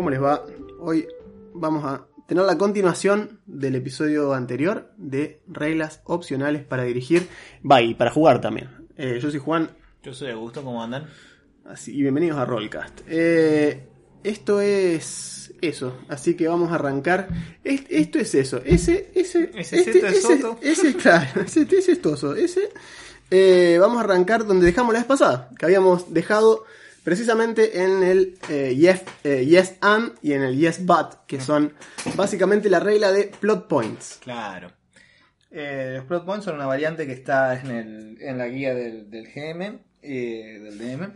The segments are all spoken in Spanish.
¿cómo les va? Hoy vamos a tener la continuación del episodio anterior de reglas opcionales para dirigir. Va, y para jugar también. Eh, yo soy Juan Yo soy Augusto, ¿cómo andan? así, y bienvenidos a Rollcast. Eh, esto es eso, así que vamos a arrancar. Es- esto es eso. Ese, ese, Ese este- seto es ese, ese, claro, ese, ese es toso. Ese, eh, vamos a arrancar donde dejamos la vez pasada, que habíamos dejado precisamente en el eh, yes, eh, yes and y en el yes but, que son básicamente la regla de plot points. Claro. Eh, los plot points son una variante que está en, el- en la guía del, del GM, del DM,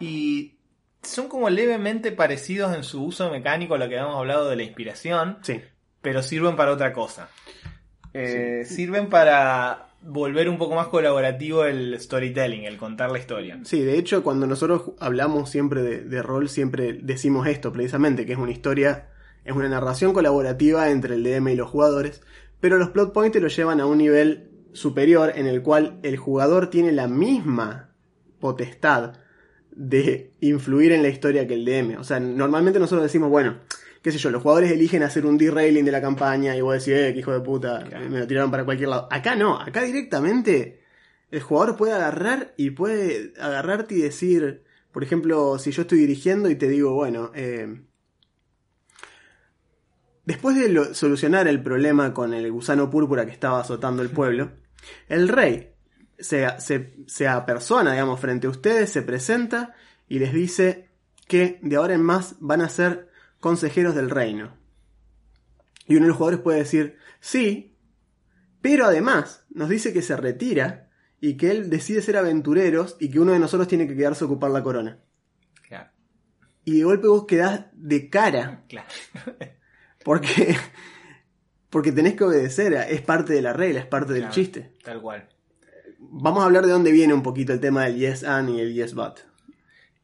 y son como levemente parecidos en su uso mecánico a lo que habíamos hablado de la inspiración, Sí. pero sirven para otra cosa. Sirven para volver un poco más colaborativo el storytelling, el contar la historia. Sí, de hecho, cuando nosotros hablamos siempre de, de rol, siempre decimos esto, precisamente, que es una historia, es una narración colaborativa entre el DM y los jugadores, pero los plot points lo llevan a un nivel superior en el cual el jugador tiene la misma potestad de influir en la historia que el DM. O sea, normalmente nosotros decimos, bueno, qué sé yo, los jugadores eligen hacer un derailing de la campaña y vos decís, eh, qué hijo de puta, Claro. me lo tiraron para cualquier lado. Acá no, acá directamente el jugador puede agarrar y puede agarrarte y decir, por ejemplo, si yo estoy dirigiendo y te digo, bueno, eh, después de lo- solucionar el problema con el gusano púrpura que estaba azotando el pueblo, el rey se, se, se apersona, digamos, frente a ustedes, se presenta y les dice que de ahora en más van a ser consejeros del reino. Y uno de los jugadores puede decir, sí, pero además nos dice que se retira y que él decide ser aventureros y que uno de nosotros tiene que quedarse a ocupar la corona. Claro. Y de golpe vos quedás de cara Claro. porque, porque tenés que obedecer, es parte de la regla, es parte del Claro. chiste. Tal cual. Vamos a hablar de dónde viene un poquito el tema del yes and y el yes but.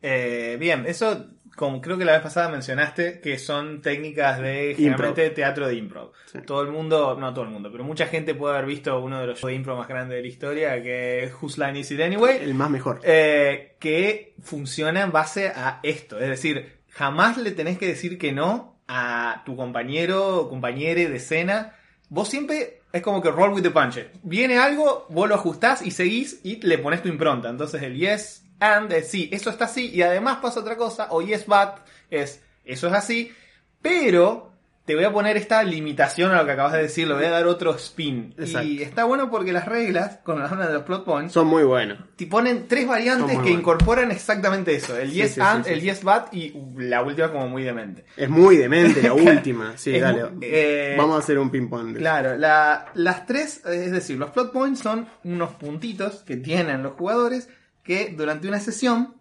Eh, bien, eso como creo que la vez pasada mencionaste que son técnicas de generalmente teatro de improv. Sí. Todo el mundo, no todo el mundo, pero mucha gente puede haber visto uno de los shows de improv más grandes de la historia, que es Whose Line Is It Anyway, El más mejor. eh, que funciona en base a esto. Es decir, jamás le tenés que decir que no a tu compañero o compañere de escena. Vos siempre es como que roll with the punches. Viene algo, vos lo ajustás y seguís y le pones tu impronta. Entonces el yes and es sí, eso está así y además pasa otra cosa. O yes but es eso es así, pero te voy a poner esta limitación a lo que acabas de decir, le voy a dar otro spin. Exacto. Y está bueno porque las reglas, con la zona de los plot points, Son muy buenos. te ponen tres variantes que buenos. incorporan exactamente eso. El yes sí, sí, and, sí, el yes but y la última como muy demente. Es muy demente la última. Sí, Es dale. muy- eh, Vamos a hacer un ping-pong. Claro, la- las tres, es decir, los plot points son unos puntitos que tienen los jugadores que durante una sesión,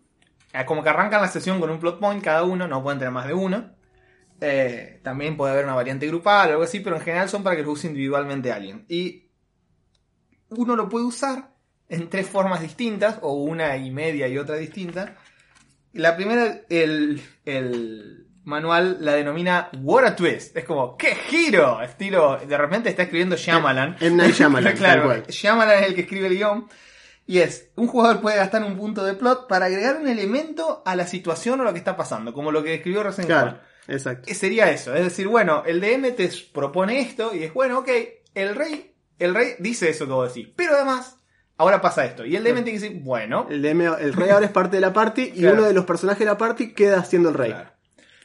eh, como que arrancan la sesión con un plot point cada uno, no pueden tener más de uno. Eh, también puede haber una variante grupal o algo así, pero en general son para que los use individualmente alguien. Y uno lo puede usar en tres formas distintas, o una y media y otra distinta. La primera, el, el manual la denomina What a Twist. Es como, ¡qué giro! Estilo, de repente está escribiendo Shyamalan. M. Night Shyamalan, tal claro, cual. Shyamalan es el que escribe el guion. Y es, un jugador puede gastar un punto de plot para agregar un elemento a la situación o lo que está pasando, como lo que escribió recién Claro, Juan. exacto. ¿Qué sería eso? Es decir, bueno, el DM te propone esto y es, bueno, ok, el rey, el rey dice eso que vos decís, pero además, ahora pasa esto. Y el DM tiene que decir, bueno, El, DM el rey ahora es parte de la party y Claro. uno de los personajes de la party queda siendo el rey. Claro.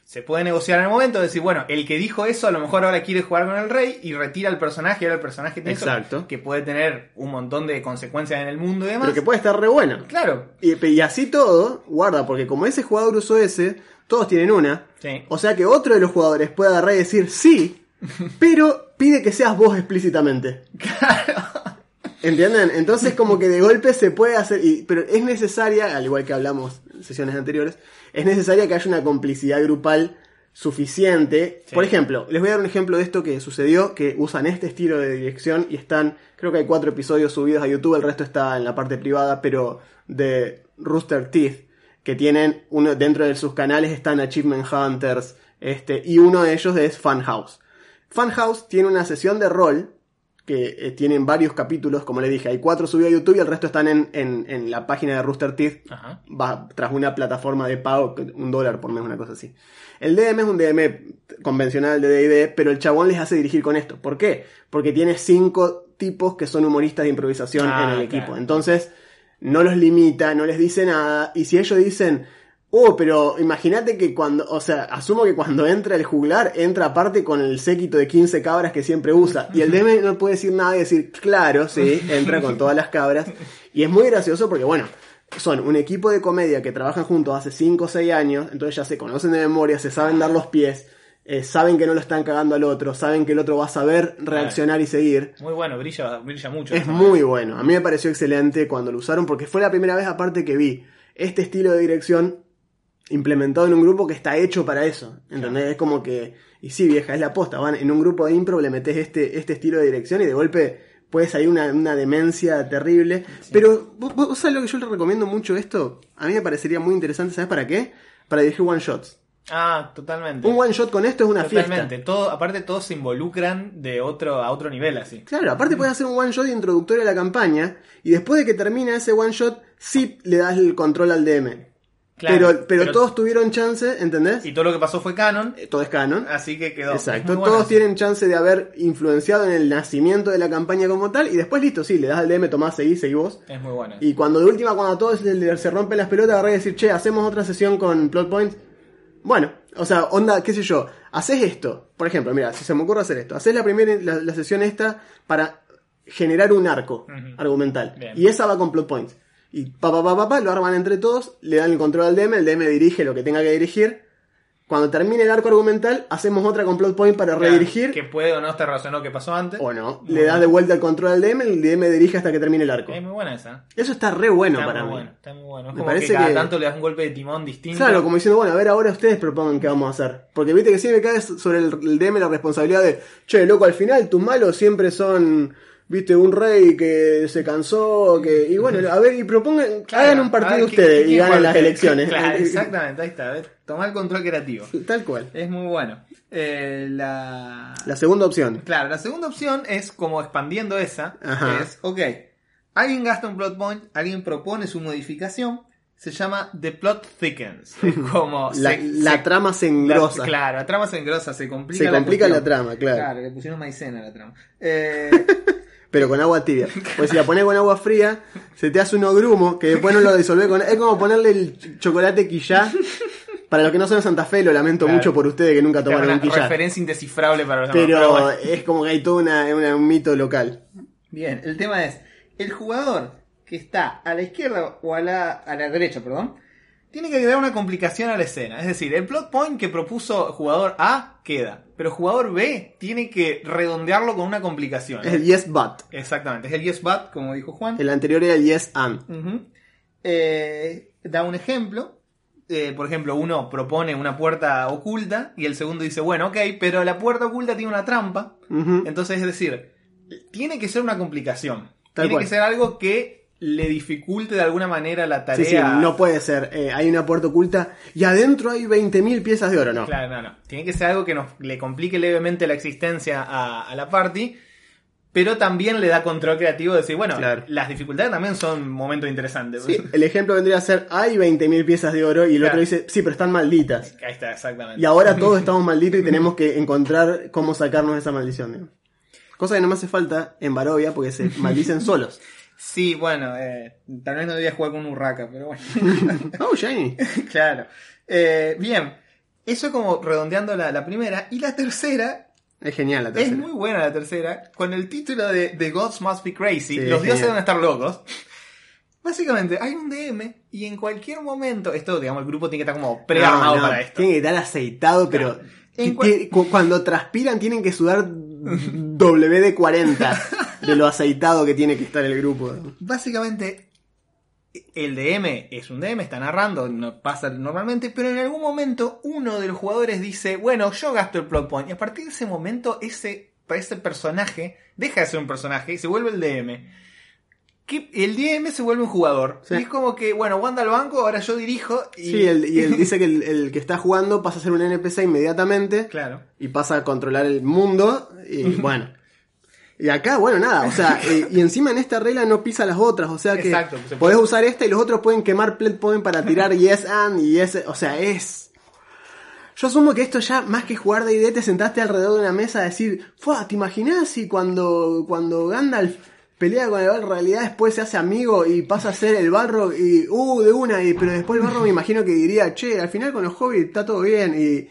Se puede negociar en el momento, decir, bueno, el que dijo eso a lo mejor ahora quiere jugar con el rey y retira al personaje, ahora el personaje tiene eso, Exacto. que puede tener un montón de consecuencias en el mundo y demás. Pero que puede estar re bueno. Claro, Y, y así todo, guarda, porque como ese jugador usó ese, todos tienen una. sí. O sea que otro de los jugadores puede agarrar y decir sí, pero pide que seas vos explícitamente. ¿Entienden? Entonces como que de golpe se puede hacer, y, pero es necesaria, al igual que hablamos en sesiones anteriores, es necesaria que haya una complicidad grupal suficiente. Sí. Por ejemplo, les voy a dar un ejemplo de esto que sucedió, que usan este estilo de dirección y están, creo que hay cuatro episodios subidos a YouTube, el resto está en la parte privada, pero de Rooster Teeth, que tienen uno dentro de sus canales están Achievement Hunters, este, y uno de ellos es Funhouse. Funhouse tiene una sesión de rol que eh, tienen varios capítulos, como le dije, hay cuatro subidos a YouTube y el resto están en, en, en la página de Rooster Teeth Ajá. va tras una plataforma de pago, un dólar por mes, una cosa así. El DM es un DM convencional de D&D, pero el chabón les hace dirigir con esto. ¿Por qué? Porque tiene cinco tipos que son humoristas de improvisación Ah, en el equipo. Entonces, no los limita, no les dice nada, y si ellos dicen, oh, pero imagínate que cuando, o sea, asumo que cuando entra el juglar, entra aparte con el séquito de 15 cabras que siempre usa, y el DM no puede decir nada y decir, claro, sí, entra con todas las cabras, y es muy gracioso porque, bueno, son un equipo de comedia que trabajan juntos hace 5 o 6 años, entonces ya se conocen de memoria, se saben dar los pies, eh, saben que no lo están cagando al otro, saben que el otro va a saber reaccionar y seguir. Muy bueno, brilla, brilla mucho. Es muy bueno. A mí me pareció excelente cuando lo usaron porque fue la primera vez aparte que vi este estilo de dirección implementado en un grupo que está hecho para eso. ¿Entendés? Es como que, y sí, vieja, es la posta. Van en un grupo de impro, le metes este, este estilo de dirección y de golpe puede salir una, una demencia terrible. Pero, ¿vos, vos sabés lo que yo le recomiendo mucho esto? A mí me parecería muy interesante, ¿sabes para qué? Para dirigir one shots. Ah, totalmente. Un one shot con esto es una Totalmente. fiesta. Todo, aparte todos se involucran de otro a otro nivel así. Claro, aparte puedes hacer un one shot introductorio a la campaña y después de que termina ese one shot, sí le das el control al DM. Claro, pero, pero, todos tuvieron chance, ¿entendés? Y todo lo que pasó fue canon, Eh, Todo es canon. así que quedó. Exacto, todos tienen chance de haber influenciado en el nacimiento de la campaña como tal y después listo, sí, le das al DM, tomás, seguís, seguís vos. Es muy bueno. Y cuando de última, cuando a todos se, rompen las pelotas, agarré y decir, che, hacemos otra sesión con plot points. Bueno, o sea, onda, qué sé yo, haces esto. Por ejemplo, mira, si se me ocurre hacer esto, haces la primera, la, la sesión esta para generar un arco argumental. Bien. Y esa va con plot points. Y pa, pa, pa, pa, lo arman entre todos, le dan el control al DM, el DM dirige lo que tenga que dirigir. Cuando termine el arco argumental, hacemos otra con plot point para redirigir. Que puede o no estar relacionado que pasó antes. O no, le das bueno. de vuelta el control al DM, el DM dirige hasta que termine el arco. Es muy buena esa. Eso está re bueno para mí. está muy bueno. Es Me como parece que cada tanto le das un golpe de timón distinto. Claro, como diciendo, bueno, a ver, ahora ustedes propongan qué vamos a hacer. Porque viste que siempre cae sobre el DM la responsabilidad de, che, loco, al final tus malos siempre son, viste, un rey que se cansó, que... Y bueno, a ver, y propongan, Claro, hagan un partido ver, ¿qué- ustedes qué y ganen las elecciones. Claro, exactamente, ahí está. a ver, Tomar el control creativo. Tal cual. Es muy bueno. Eh, la... La segunda opción. Claro, la segunda opción es como expandiendo esa. Ajá. Es, ok, alguien gasta un plot point, alguien propone su modificación, se llama The Plot Thickens. Es como... La, se- la se- trama se la- engrosa. claro, la trama se engrosa, se complica se complica la trama, claro. Claro, le pusieron maicena a la trama. Eh, Pero con agua tibia. Pues si la pones con agua fría, se te hace uno grumo que después no lo disolvés con... Es como ponerle el ch- chocolate quillá. Para los que no son de Santa Fe, lo lamento Claro. mucho por ustedes que nunca tomaron un quillá. referencia indescifrable para los demás, Pero bueno. es como que hay todo una, una- un mito local. Bien, el tema es, el jugador que está a la izquierda o a la, a la derecha, perdón, tiene que agregar una complicación a la escena. Es decir, el plot point que propuso jugador A queda, pero jugador B tiene que redondearlo con una complicación. Es el yes but. Exactamente, es el yes but, como dijo Juan. El anterior era el yes and. Eh, da un ejemplo. Eh, por ejemplo, uno propone una puerta oculta y el segundo dice, bueno, ok, pero la puerta oculta tiene una trampa. Entonces, es decir, tiene que ser una complicación. Tal tiene cual. que ser algo que le dificulte de alguna manera la tarea. Sí, sí, no puede ser. eh, hay una puerta oculta y adentro hay 20.000 piezas de oro, no. Claro, no, no. Tiene que ser algo que nos le complique levemente la existencia a, a la party, pero también le da control creativo de decir, bueno, Claro. las dificultades también son momentos interesantes. Sí, el ejemplo vendría a ser, hay 20.000 piezas de oro y el Claro. otro dice, sí, pero están malditas. Ahí está, exactamente. Y ahora todos estamos malditos y tenemos que encontrar cómo sacarnos de esa maldición. Cosa que no me hace falta en Barovia porque se maldicen solos. Sí, bueno, eh, tal vez no debía jugar con un Urraca, pero bueno. Oh, Shiny. claro. Eh, bien, eso como redondeando la, la primera. Y la tercera Es genial la Es tercera. muy buena la tercera, con el título de The Gods Must Be Crazy, Sí, los dioses deben estar locos. Básicamente, hay un DM y en cualquier momento, esto, digamos, el grupo tiene que estar como prearmado No, no, para esto. Tiene que estar aceitado, pero En cual- cu- cuando transpiran tienen que sudar WD-40 de lo aceitado que tiene que estar el grupo. Básicamente, el DM es un DM, está narrando, no pasa normalmente, pero en algún momento uno de los jugadores dice, bueno, yo gasto el plot point. Y a partir de ese momento, ese, ese personaje deja de ser un personaje y se vuelve el DM. Que el DM se vuelve un jugador. Sí. Y es como que, bueno, Wanda al banco, ahora yo dirijo. Y... Sí, el- y él dice que el, el que está jugando pasa a ser un NPC inmediatamente Claro. y pasa a controlar el mundo y bueno. Y acá, bueno, nada, o sea, eh, y encima en esta regla no pisa las otras, o sea que Exacto, podés usar esta y los otros pueden quemar plot point para tirar yes and y yes, o sea, es... Yo asumo que esto ya, más que jugar de ID, te sentaste alrededor de una mesa a decir, Fua, ¿te imaginás si cuando, cuando Gandalf pelea con el Balrog, en realidad después se hace amigo y pasa a ser el Balrog y, uh, de una, y, pero después el Balrog me imagino que diría, che, al final con los hobbits está todo bien y,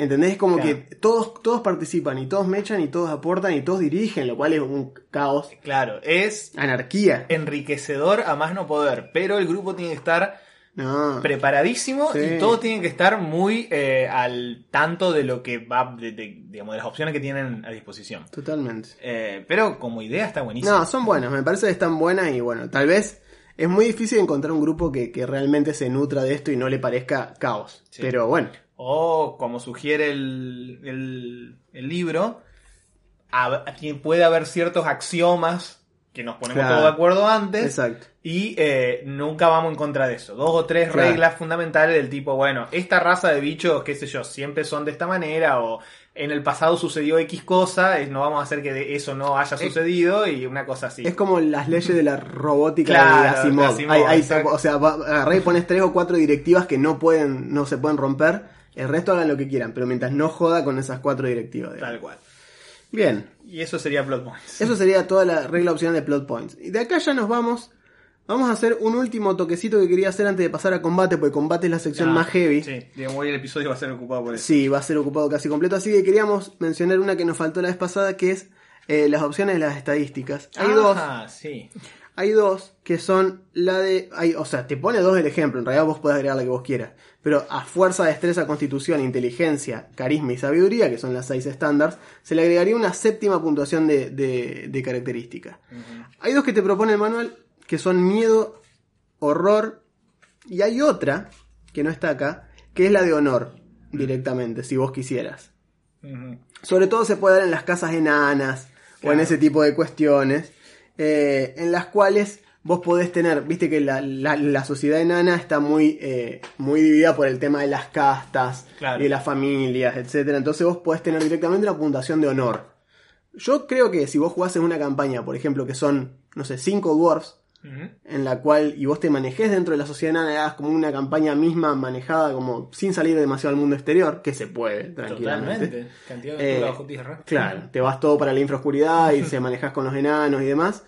¿entendés? Como Claro. que todos, todos participan y todos mechan y todos aportan y todos dirigen, lo cual es un caos, Claro, es anarquía. enriquecedor a más no poder, pero el grupo tiene que estar No. preparadísimo Sí. y todos tienen que estar muy eh, al tanto de lo que va, de, de- digamos, de las opciones que tienen a disposición. Totalmente. Eh, pero como idea está buenísimo. No, son buenas, me parece que están buenas y bueno, tal vez es muy difícil encontrar un grupo que, que realmente se nutra de esto y no le parezca caos. Sí. Pero bueno, O como sugiere el, el- el libro, aquí puede haber ciertos axiomas que nos ponemos Claro. todos de acuerdo antes exacto. y eh, nunca vamos en contra de eso. Dos o tres Claro. reglas fundamentales del tipo, bueno, esta raza de bichos, qué sé yo, siempre son de esta manera o en el pasado sucedió X cosa, no vamos a hacer que de eso no haya sucedido y una cosa así. Es como las leyes de la robótica Claro, de Asimov. de Asimov, Hay- o sea, agarrá y pones tres o cuatro directivas que no pueden, no se pueden romper. El resto hagan lo que quieran, pero mientras no joda con esas cuatro directivas. digamos. Tal cual. Bien, Y eso sería Plot Points. eso sería toda la regla opcional de plot points. Y de acá ya nos vamos. Vamos a hacer un último toquecito que quería hacer antes de pasar a combate, porque combate es la sección Ah, más heavy. Sí, digamos, hoy el episodio va a ser ocupado por eso. Sí, va a ser ocupado casi completo. Así que queríamos mencionar una que nos faltó la vez pasada, que es eh, las opciones de las estadísticas. Hay dos. Ah, sí. Hay dos que son la de. Hay, o sea, te pone dos del ejemplo. En realidad vos podés agregar la que vos quieras. Pero a fuerza, destreza, constitución, inteligencia, carisma y sabiduría, que son las seis estándares, se le agregaría una séptima puntuación de, de, de característica. Hay dos que te propone el manual, que son miedo, horror. Y hay otra, que no está acá, que es la de honor, directamente, si vos quisieras. Sobre todo se puede dar en las casas enanas o en ese tipo de cuestiones, eh, en las cuales vos podés tener, viste que la, la- la sociedad enana está muy, eh, muy dividida por el tema de las castas Claro. y de las familias, etcétera. Entonces vos podés tener directamente una puntuación de honor. Yo creo que si vos jugás en una campaña, por ejemplo, que son, no sé, cinco dwarfs, En la cual y vos te manejes dentro de la sociedad enana hagas como una campaña misma manejada como sin salir demasiado al mundo exterior, que se puede, tranquilamente. Totalmente. Cantidad de Eh, bajo tierra. Claro, te vas todo para la infraoscuridad y se manejas con los enanos y demás.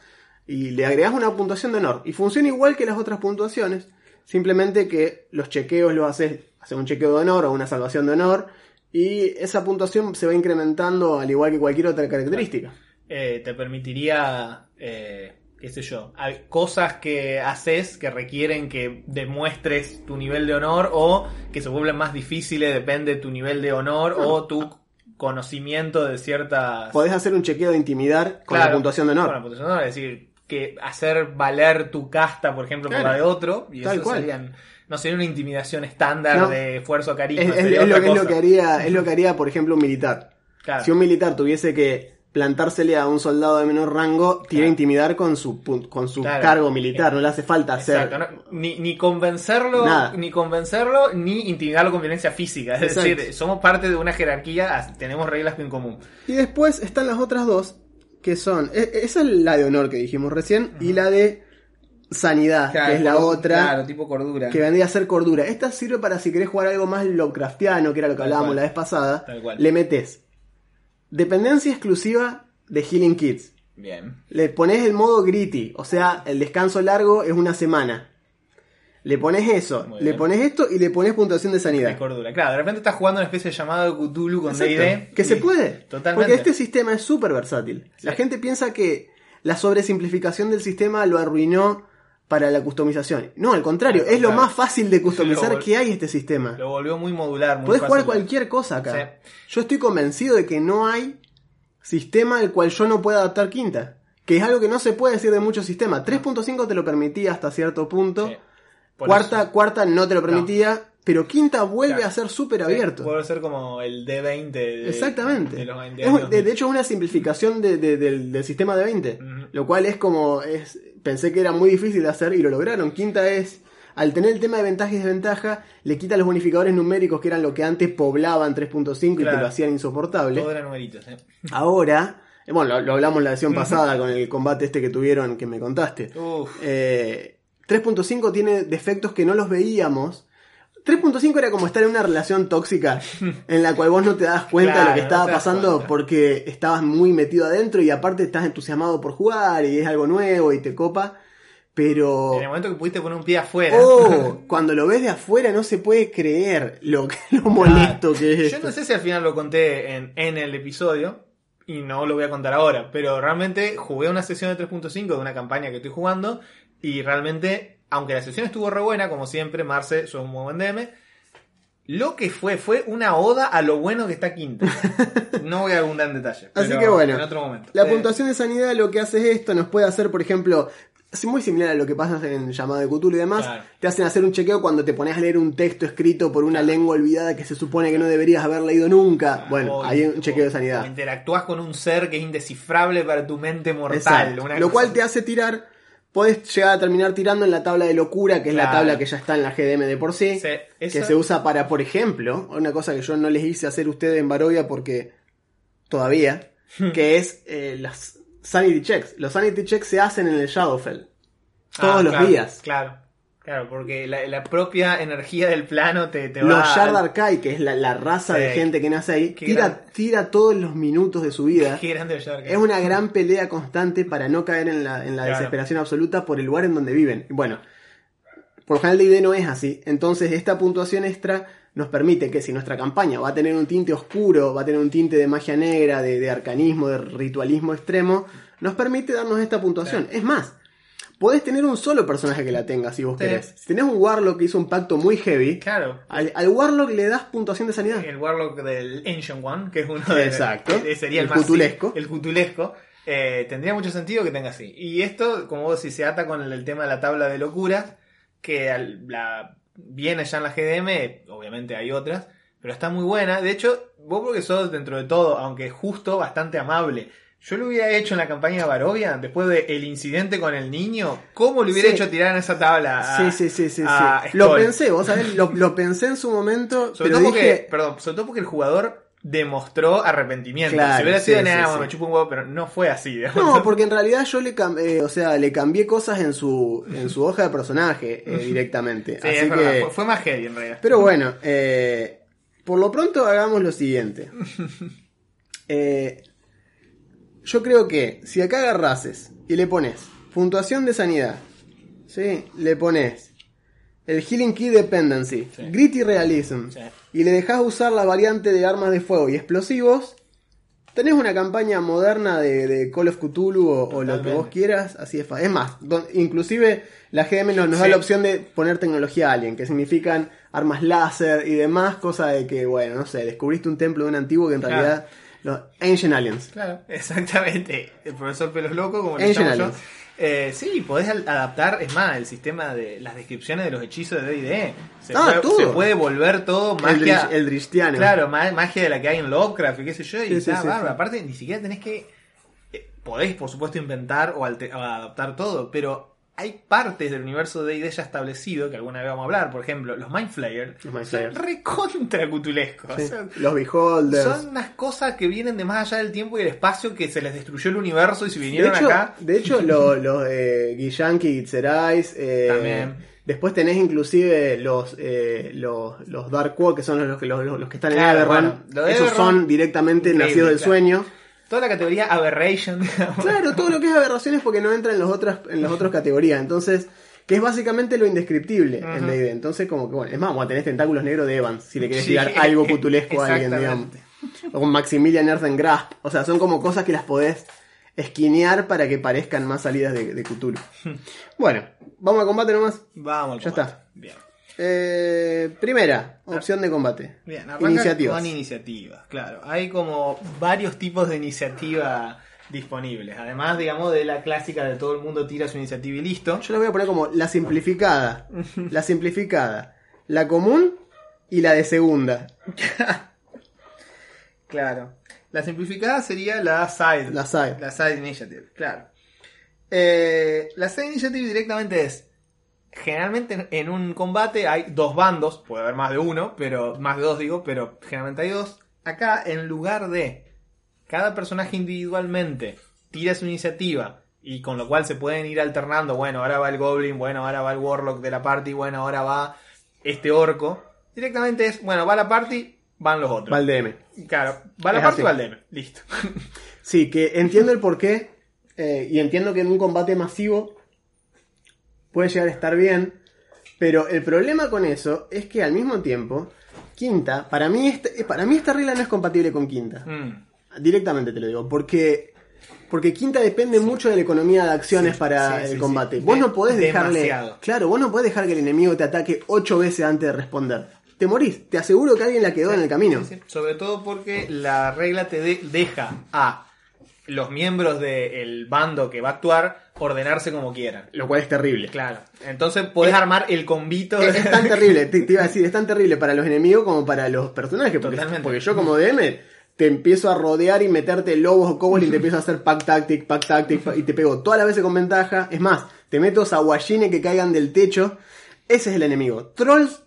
Y le agregas una puntuación de honor. Y funciona igual que las otras puntuaciones. Simplemente que los chequeos los haces, haces un chequeo de honor o una salvación de honor. Y esa puntuación se va incrementando al igual que cualquier otra característica. Eh, te permitiría, eh, qué sé yo, hay cosas que haces que requieren que demuestres tu nivel de honor o que se vuelven más difíciles, depende de tu nivel de honor o tu conocimiento de ciertas... Podés hacer un chequeo de intimidar con la puntuación de honor. Con la puntuación de honor, es decir, que hacer valer tu casta, por ejemplo, Claro. por la de otro, y Tal eso cual. serían, no sería una intimidación estándar No. de esfuerzo carisma, Es, es- lo, es lo que haría, es lo que haría, por ejemplo, un militar. Claro. Si un militar tuviese que plantársele a un soldado de menor rango, tiene Claro. intimidar con su, con su Claro. cargo militar, no le hace falta hacer. Exacto, no- ni, ni convencerlo, Nada. ni convencerlo, ni intimidarlo con violencia física. Es Exacto. decir, somos parte de una jerarquía, tenemos reglas en común. Y después están las otras dos, que son, e- esa es la de honor que dijimos recién, y la de sanidad, que es la otra, tipo cordura. que vendría a ser cordura. Esta sirve para si querés jugar algo más Lovecraftiano, que era lo que Tal hablábamos cual. la vez pasada, Tal cual. le metes dependencia exclusiva de Healing Kids. Bien. Le pones el modo gritty, o sea, el descanso largo es una semana. Le pones eso, Muy le bien. pones esto y le pones puntuación de De sanidad. cordura. Claro, de repente estás jugando una especie de llamado de Cthulhu con D&D. Que se puede. Totalmente. Porque este sistema es súper versátil. La gente piensa que la sobresimplificación del sistema lo arruinó para la customización. No, al contrario, es lo más fácil de customizar que hay este sistema. Lo volvió muy modular, muy Podés jugar fácil cualquier cosa acá. Sí. Yo estoy convencido de que no hay sistema al cual yo no pueda adaptar quinta. Que es algo que no se puede decir de muchos sistemas. 3.5 te lo permitía hasta cierto punto. Sí. Cuarta, eso. cuarta no te lo permitía. Pero quinta vuelve Claro. a ser súper abierto. Puede ser como el D20 de, Exactamente. de los 20 Es un- años. de, de hecho, es una simplificación de- de- del, del sistema de 20. Ujú. Lo cual es como. Es, pensé que era muy difícil de hacer y lo lograron. Quinta es. Al tener el tema de ventaja y desventaja, le quita los bonificadores numéricos que eran lo que antes poblaban 3.5 y te lo hacían insoportable. Todo eran numeritos, ¿eh? Ahora, eh, bueno, lo, lo hablamos en la versión pasada con el combate este que tuvieron que me contaste. Uf. Eh, 3.5 tiene defectos que no los veíamos. 3.5 era como estar en una relación tóxica en la cual vos no te das cuenta de lo que estaba pasando cuenta. porque estabas muy metido adentro y aparte estás entusiasmado por jugar y es algo nuevo y te copa. Pero... En el momento que pudiste poner un pie afuera. Oh, cuando lo ves de afuera no se puede creer lo, lo molesto que es. Yo esto. no sé si al final lo conté en, en el episodio. Y no lo voy a contar ahora. Pero realmente jugué una sesión de 3.5 de una campaña que estoy jugando. Y realmente, aunque la sesión estuvo re buena, como siempre, Marce, soy un buen DM. Lo que fue, fue una oda a lo bueno que está Quinta. No voy a abundar en detalle. Así pero que bueno, En otro momento. La Eh, puntuación de sanidad lo que hace es esto, nos puede hacer, por ejemplo, es muy similar a lo que pasa en llamada de Cthulhu y demás, Claro. te hacen hacer un chequeo cuando te pones a leer un texto escrito por una lengua olvidada que se supone que no deberías haber leído nunca. bueno, o- hay un chequeo de sanidad. interactúas con un ser que es indescifrable para tu mente mortal. Una Lo cual así. te hace tirar, podés llegar a terminar tirando en la tabla de locura, que es la tabla que ya está en la GDM de por sí, Sí, que se usa para, por ejemplo, una cosa que yo no les hice hacer a ustedes en Barovia porque todavía, que es eh, las sanity checks. Los sanity checks se hacen en el Shadowfell. Todos Ah, los claro, días. Claro, claro, porque la, la propia energía del plano te, te Los va. Shard Arkai, que es la, la raza de gente que nace ahí, Qué tira, gran- tira todos los minutos de su vida. Qué grande los. Es una gran pelea constante para no caer en la, en la Claro. desesperación absoluta por el lugar en donde viven. Bueno, por lo general de ID no es así. Entonces esta puntuación extra nos permite que si nuestra campaña va a tener un tinte oscuro, va a tener un tinte de magia negra, de, de arcanismo, de ritualismo extremo, nos permite darnos esta puntuación. Es más, podés tener un solo personaje que la tenga si vos Sí. querés. Si tenés un Warlock que hizo un pacto muy heavy, Claro. al, al Warlock le das puntuación de sanidad. El Warlock del Ancient One, que es uno de Exacto. sería el, El más cutulesco. El cutulesco. eh, tendría mucho sentido que tenga así. Y esto, como vos decís, se ata con el, el tema de la tabla de locuras, que al- la, viene ya en la GDM, obviamente hay otras, pero está muy buena. De hecho, vos porque sos dentro de todo, aunque justo, bastante amable. Yo lo hubiera hecho en la campaña de Barovia, después del incidente con el niño, ¿cómo le hubiera Sí. hecho tirar en esa tabla? a- Sí, sí, sí, sí. sí. Lo pensé, vos sabés, lo, lo pensé en su momento, Sobre pero todo, dije, porque, perdón, sobre todo porque el jugador demostró arrepentimiento. Claro, si hubiera sido sí, nada, me chupo un huevo, pero no fue así. digamos. No, porque en realidad yo le cambié, o sea, le cambié cosas en su, en su hoja de personaje eh, directamente. Sí, Así es verdad, que, fue, fue más heavy en realidad. pero bueno, eh, por lo pronto hagamos lo siguiente. Eh, yo creo que si acá agarrases y le pones puntuación de sanidad, ¿sí? Le pones el Healing Key Dependency, Sí. Gritty Realism, Sí. y le dejas usar la variante de armas de fuego y explosivos, tenés una campaña moderna de, de Call of Cthulhu o, o lo que vos quieras, así es fácil. Es más, don- inclusive la GM nos, nos da la opción de poner tecnología alien, que significan armas láser y demás, cosa de que, bueno, no sé, descubriste un templo de un antiguo que en Claro. realidad... Los Ancient Aliens. Claro, exactamente. El profesor Pelos Loco, como le Ancient llamo yo. Aliens. Eh, sí, podés adaptar, es más, el sistema de las descripciones de los hechizos de D&D. Se, Ah, puede, se puede volver todo El, magia. El Drishtiano. Claro, ma- magia de la que hay en Lovecraft y qué sé yo, y Sí, está sí, bárbaro. sí. Aparte, ni siquiera tenés que. eh, Podéis, por supuesto, inventar o adaptar todo, pero hay partes del universo de D&D ya establecido que alguna vez vamos a hablar. Por ejemplo, los Mind Flayers Los Mind son Flayers. recontra cutulescos. Sí. O sea, Los Beholders. son unas cosas que vienen de más allá del tiempo y el espacio que se les destruyó el universo y si De vinieron hecho, acá. de hecho lo- los eh, Guillanqui y Itzerais, eh, También. Después tenés inclusive los, eh, los, los Dark World, que son los, que- los, los que están Claro, en Everrun. bueno, lo Esos son directamente nacidos del claro. sueño. Toda la categoría Aberration. digamos. Claro, todo lo que es aberraciones porque no entra en, los otras, en las otras categorías. Entonces, que es básicamente lo indescriptible en. D&D. Entonces, como que bueno, es más, vamos a tener tentáculos negros de Evans, si le querés Sí, tirar algo cutulesco a alguien, digamos. O con Maximilian Earthen Grasp. O sea, son como cosas que las podés esquinear para que parezcan más salidas de, de Cthulhu. Bueno, vamos a combate nomás. Vamos al Ya combate. está. Bien. Eh, primera, opción de combate. Bien, Iniciativas. con iniciativas, claro. Hay como varios tipos de iniciativa disponibles. Además, digamos, de la clásica de todo el mundo tira su iniciativa y listo. Yo la voy a poner como la simplificada. La simplificada. La común y la de segunda. Claro. La simplificada sería la side. La side. La side initiative, claro. Eh, la side initiative directamente es. Generalmente en- un combate hay dos bandos, puede haber más de uno, pero más de dos digo, pero generalmente hay dos. Acá, en lugar de cada personaje individualmente tira su iniciativa y con lo cual se pueden ir alternando, bueno, ahora va el Goblin, bueno, ahora va el Warlock de la party, bueno, ahora va este orco. Directamente es, bueno, va la party, van los otros. Valdeme. Claro, va la Es parte así. y va el DM. Listo. Sí, que entiendo el porqué. eh, y entiendo que en un combate masivo puede llegar a estar bien. Pero el problema con eso es que al mismo tiempo, quinta, para mí, este- para mí esta regla no es compatible con quinta. Mm, Directamente te lo digo. Porque, porque quinta depende mucho de la economía de acciones para sí, el combate. Vos no podés dejarle. Demasiado. Claro, vos no podés dejar que el enemigo te ataque ocho veces antes de responder. Te morís. Te aseguro que alguien la quedó en el camino. Sobre todo porque la regla te de- deja a los miembros del bando que va a actuar ordenarse como quieran. Lo cual es terrible. Claro. Entonces podés Es- armar el convito. Es, es tan terrible, te, te iba a decir, es tan terrible para los enemigos como para los personajes. Porque, Totalmente. porque yo como DM te empiezo a rodear y meterte lobos o kobolds y te empiezo a hacer pack tactic, pack tactic, y te pego todas las veces con ventaja. Es más, te meto sawashine que caigan del techo. Ese es el enemigo. Trolls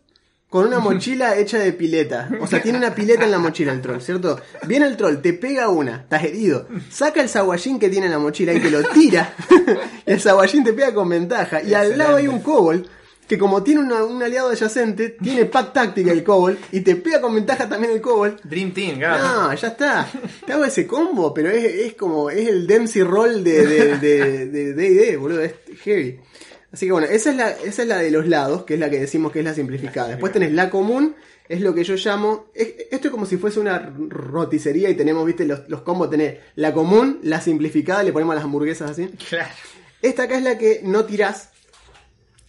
con una mochila hecha de pileta. O sea, tiene una pileta en la mochila el troll, ¿cierto? Viene el troll, te pega una, estás herido. Saca el sawashin que tiene en la mochila y te lo tira. y el sawashin te pega con ventaja. Y al lado hay un kobold que como tiene una- un aliado adyacente, tiene pack táctica el kobold y te pega con ventaja también el kobold. Dream Team, claro. No, ya está. Te hago ese combo, pero es, es como, es el Dempsey Roll de de- de- de D&D, boludo, es heavy. Así que bueno, esa es, la, esa es la de los lados, que es la que decimos que es la simplificada. Después tenés la común, es lo que yo llamo, es- esto es como si fuese una roticería y tenemos, viste, los, los combos, tenés la común, la simplificada, le ponemos las hamburguesas así. Claro. Esta acá es la que no tirás,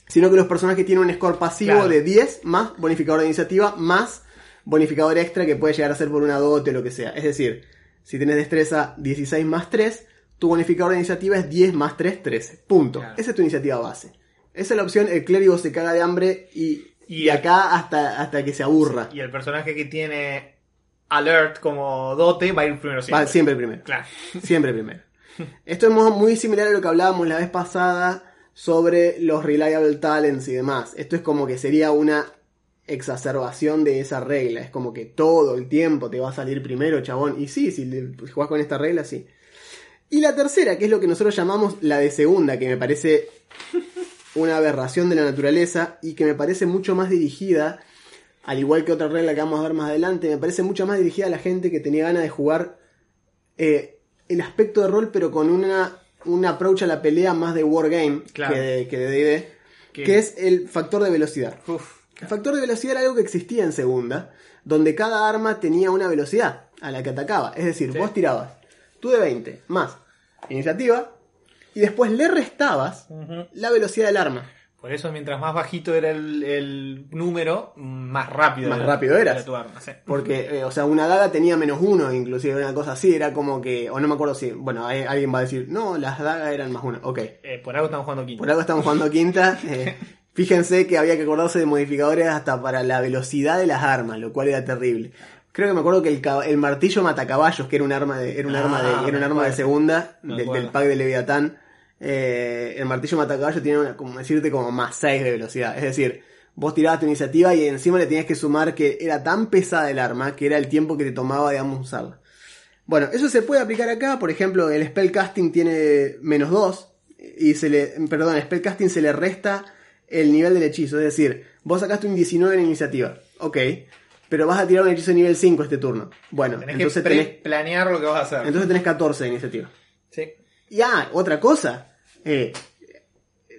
sino que los personajes tienen un score pasivo Claro. de 10 más bonificador de iniciativa más bonificador extra que puede llegar a ser por una dote o lo que sea. Es decir, si tenés destreza 16 más 3, tu bonificador de iniciativa es 10 más 3, 13. Punto. Claro. Esa es tu iniciativa base. Esa es la opción, el clérigo se caga de hambre y, Y y acá hasta, hasta que se aburra. Y el personaje que tiene Alert como dote va a ir primero siempre. Va siempre primero. Claro. Siempre primero. Esto es muy similar a lo que hablábamos la vez pasada sobre los reliable talents y demás. Esto es como que sería una exacerbación de esa regla. Es como que todo el tiempo te va a salir primero, chabón. Y sí, si jugás con esta regla, sí. Y la tercera, que es lo que nosotros llamamos la de segunda, que me parece una aberración de la naturaleza y que me parece mucho más dirigida, al igual que otra regla que vamos a ver más adelante, me parece mucho más dirigida a la gente que tenía ganas de jugar eh, el aspecto de rol, pero con una, un approach a la pelea más de wargame Claro. que de que de D&D, Que- que es el factor de velocidad. Uf. El factor de velocidad era algo que existía en segunda, donde cada arma tenía una velocidad a la que atacaba. Es decir, Sí. vos tirabas tú de 20 más iniciativa y después le restabas la velocidad del arma. Por eso, mientras más bajito era el, el número, más rápido Más rápido eras. tu arma. sí. Porque, eh, o sea, una daga tenía menos uno, inclusive una cosa así, era como que, o no me acuerdo si, bueno, hay- alguien va a decir, no, las dagas eran más uno, ok. Eh, por algo estamos jugando quinto. Por algo estamos jugando quinta. eh, fíjense que había que acordarse de modificadores hasta para la velocidad de las armas, lo cual era terrible. Creo que me acuerdo que el, el martillo matacaballos, que era un arma de, era un Ah, arma de, era un arma de segunda, del, pack de Leviatán. eh, el martillo matacaballo tiene una- como decirte como más 6 de velocidad. Es decir, vos tirabas tu iniciativa y encima le tenías que sumar que era tan pesada el arma que era el tiempo que te tomaba, digamos, usarla. Bueno, eso se puede aplicar acá. Por ejemplo, el spellcasting tiene menos 2. Y se le. Perdón, spellcasting se le resta el nivel del hechizo. Es decir, vos sacaste un 19 en iniciativa. Ok. Pero vas a tirar un hechizo de nivel 5 este turno. Bueno, Tenés entonces que tenés, planear lo que vas a hacer. entonces tenés 14 de iniciativa. sí. Y ah, otra cosa. Eh,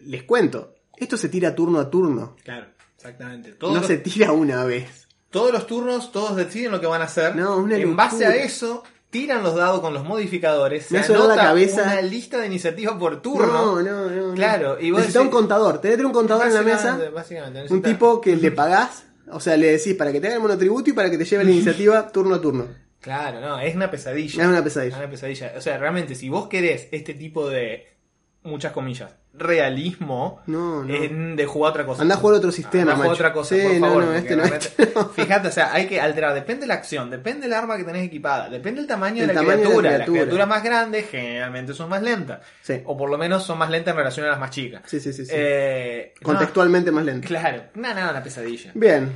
les cuento. Esto se tira turno a turno. Claro, exactamente. Todos, No los, se tira una vez. todos los turnos, todos deciden lo que van a hacer. No, una en base a eso, tiran los dados con los modificadores. Me se sonado la anota cabeza. una lista de iniciativa por turno. No, no, no. no. Claro, y vos Necesitás un contador. Tenés que tener un contador en la mesa. Un tipo que le pagás, o sea, le decís para que te haga el monotributo y para que te lleve la iniciativa turno a turno. Claro, no, es una pesadilla. Es una Es pesadilla. una pesadilla. O sea, realmente, si vos querés este tipo de, muchas comillas, realismo, No, no. es de jugar otra cosa. Anda a jugar otro sistema, Anda a otra cosa, Sí, por no, favor. no, este no, este no. Fíjate, o sea, hay que alterar. Depende de la acción, depende del arma que tenés equipada, depende del tamaño El de la tamaño de la criatura. criatura. Las criaturas más grandes generalmente son más lentas. Sí. O por lo menos son más lentas en relación a las más chicas. Sí, sí, sí. sí. Eh, Contextualmente más lento. claro, no, no, una pesadilla. Bien.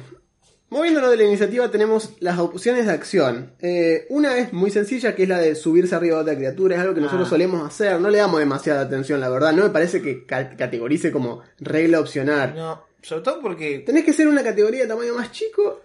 Moviéndonos de la iniciativa tenemos las opciones de acción. Eh, una es muy sencilla, que es la de subirse arriba de otra criatura. Es algo que nosotros Ah. solemos hacer. No le damos demasiada atención, la verdad. No me parece que ca- categorice como regla opcional. No, sobre todo porque Tenés que ser una categoría de tamaño más chico.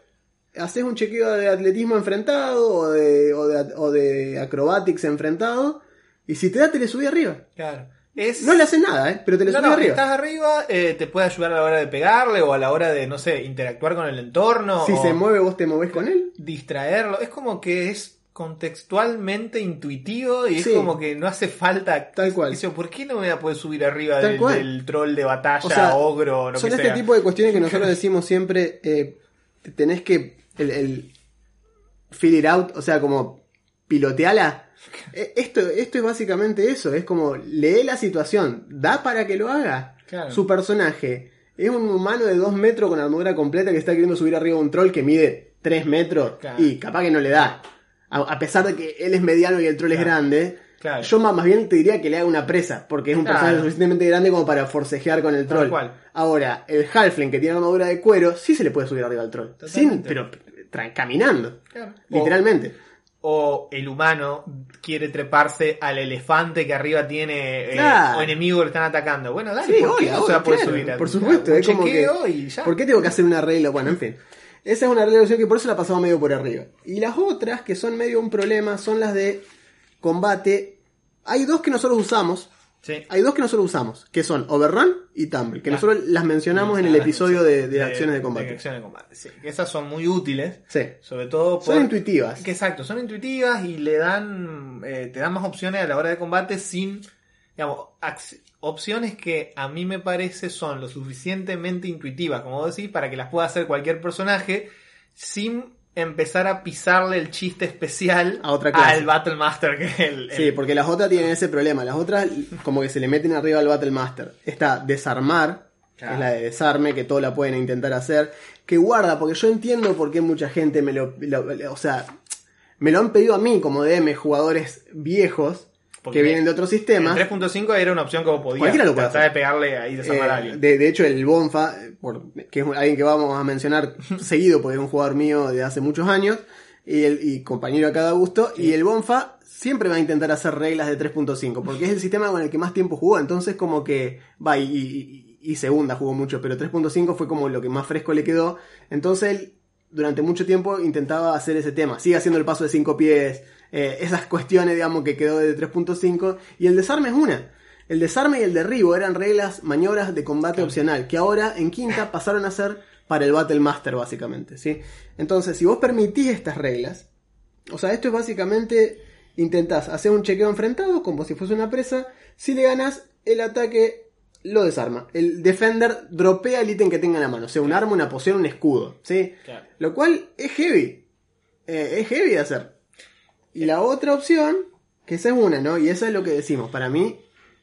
Haces un chequeo de atletismo enfrentado o de, o de, o de acrobatics enfrentado. Y si te da, te le subí arriba. Claro. Es... No le haces nada, ¿eh? Pero te le No, no, arriba. estás arriba, eh, te puede ayudar a la hora de pegarle o a la hora de, no sé, interactuar con el entorno. Si o se mueve, vos te movés con él. distraerlo. Es como que es contextualmente intuitivo y Sí. es como que no hace falta. Tal cual. Dice, ¿Por qué no me voy a poder subir arriba del, troll de batalla, O sea, ogro lo Son que este sea? tipo de cuestiones que nosotros decimos siempre, eh, tenés que el, el fill it out, o sea, como piloteala. Eh, Esto, esto es básicamente eso, es como lee la situación, da para que lo haga. Claro. Su personaje es un humano de 2 metros con armadura completa que está queriendo subir arriba de un troll que mide 3 metros Claro. y capaz que no le da. A, a pesar de que él es mediano y el troll es grande, yo más, más bien te diría que le haga una presa, porque es un personaje suficientemente grande como para forcejear con el troll. cual. Ahora, el Halfling que tiene armadura de cuero, sí se le puede subir arriba al troll. Sin, pero tra- caminando. Literalmente. O el humano quiere treparse al elefante que arriba tiene eh, o enemigo que le están atacando. Bueno, dale, Sí, ¿por qué no se va a poder subir? a- Por supuesto, un es como que. chequeo y ya. ¿Por qué tengo que hacer una regla? Bueno, en fin. Esa es una opción que por eso la pasamos medio por arriba. Y las otras, que son medio un problema, son las de combate. Hay dos que nosotros usamos. Sí. Hay dos que nosotros usamos, que son Overrun y Tumble, que Ah. nosotros las mencionamos en el episodio de, de acciones de combate. acciones de combate, sí. Que esas son muy útiles. Sí. Sobre todo Son por- intuitivas. Que exacto, son intuitivas y le dan, eh, te dan más opciones a la hora de combate sin, digamos, opciones que a mí me parece son lo suficientemente intuitivas, como decís, para que las pueda hacer cualquier personaje sin empezar a pisarle el chiste especial A otra clase. al Battle Master que es el, el- Sí, porque las otras tienen ese problema. Las otras como que se le meten arriba al Battle Master. Está desarmar, que es la de desarme, que todos la pueden intentar hacer. Que guarda, porque yo entiendo por qué mucha gente me lo, lo- O sea, me lo han pedido a mí como DM, jugadores viejos, Porque que vienen de otros en sistemas. 3.5 era una opción como podía Cualquiera lo puede de pegarle ahí desarmar Eh, a alguien. de, de hecho, el Bonfa, eh, por- que es alguien que vamos a mencionar seguido porque es un jugador mío de hace muchos años y, el, y compañero a cada gusto, y el Bonfa siempre va a intentar hacer reglas de 3.5 porque es el sistema con el que más tiempo jugó, entonces como que va y, y- y segunda jugó mucho, pero 3.5 fue como lo que más fresco le quedó, entonces él durante mucho tiempo intentaba hacer ese tema, sigue haciendo el paso de 5 pies, eh, esas cuestiones digamos que quedó de 3.5 y el desarme es una. El desarme y el derribo eran reglas, maniobras de combate opcional, que ahora en quinta pasaron a ser para el Battle Master, básicamente. ¿sí? Entonces, si vos permitís estas reglas, o sea, esto es básicamente, intentás hacer un chequeo enfrentado, como si fuese una presa, si le ganas, el ataque lo desarma. El defender dropea el ítem que tenga en la mano, o sea, un arma, una poción, un escudo. ¿sí? Claro. Lo cual es heavy. Eh, es heavy de hacer. Y la otra opción, que esa es una, ¿no? Y esa es lo que decimos. Para mí,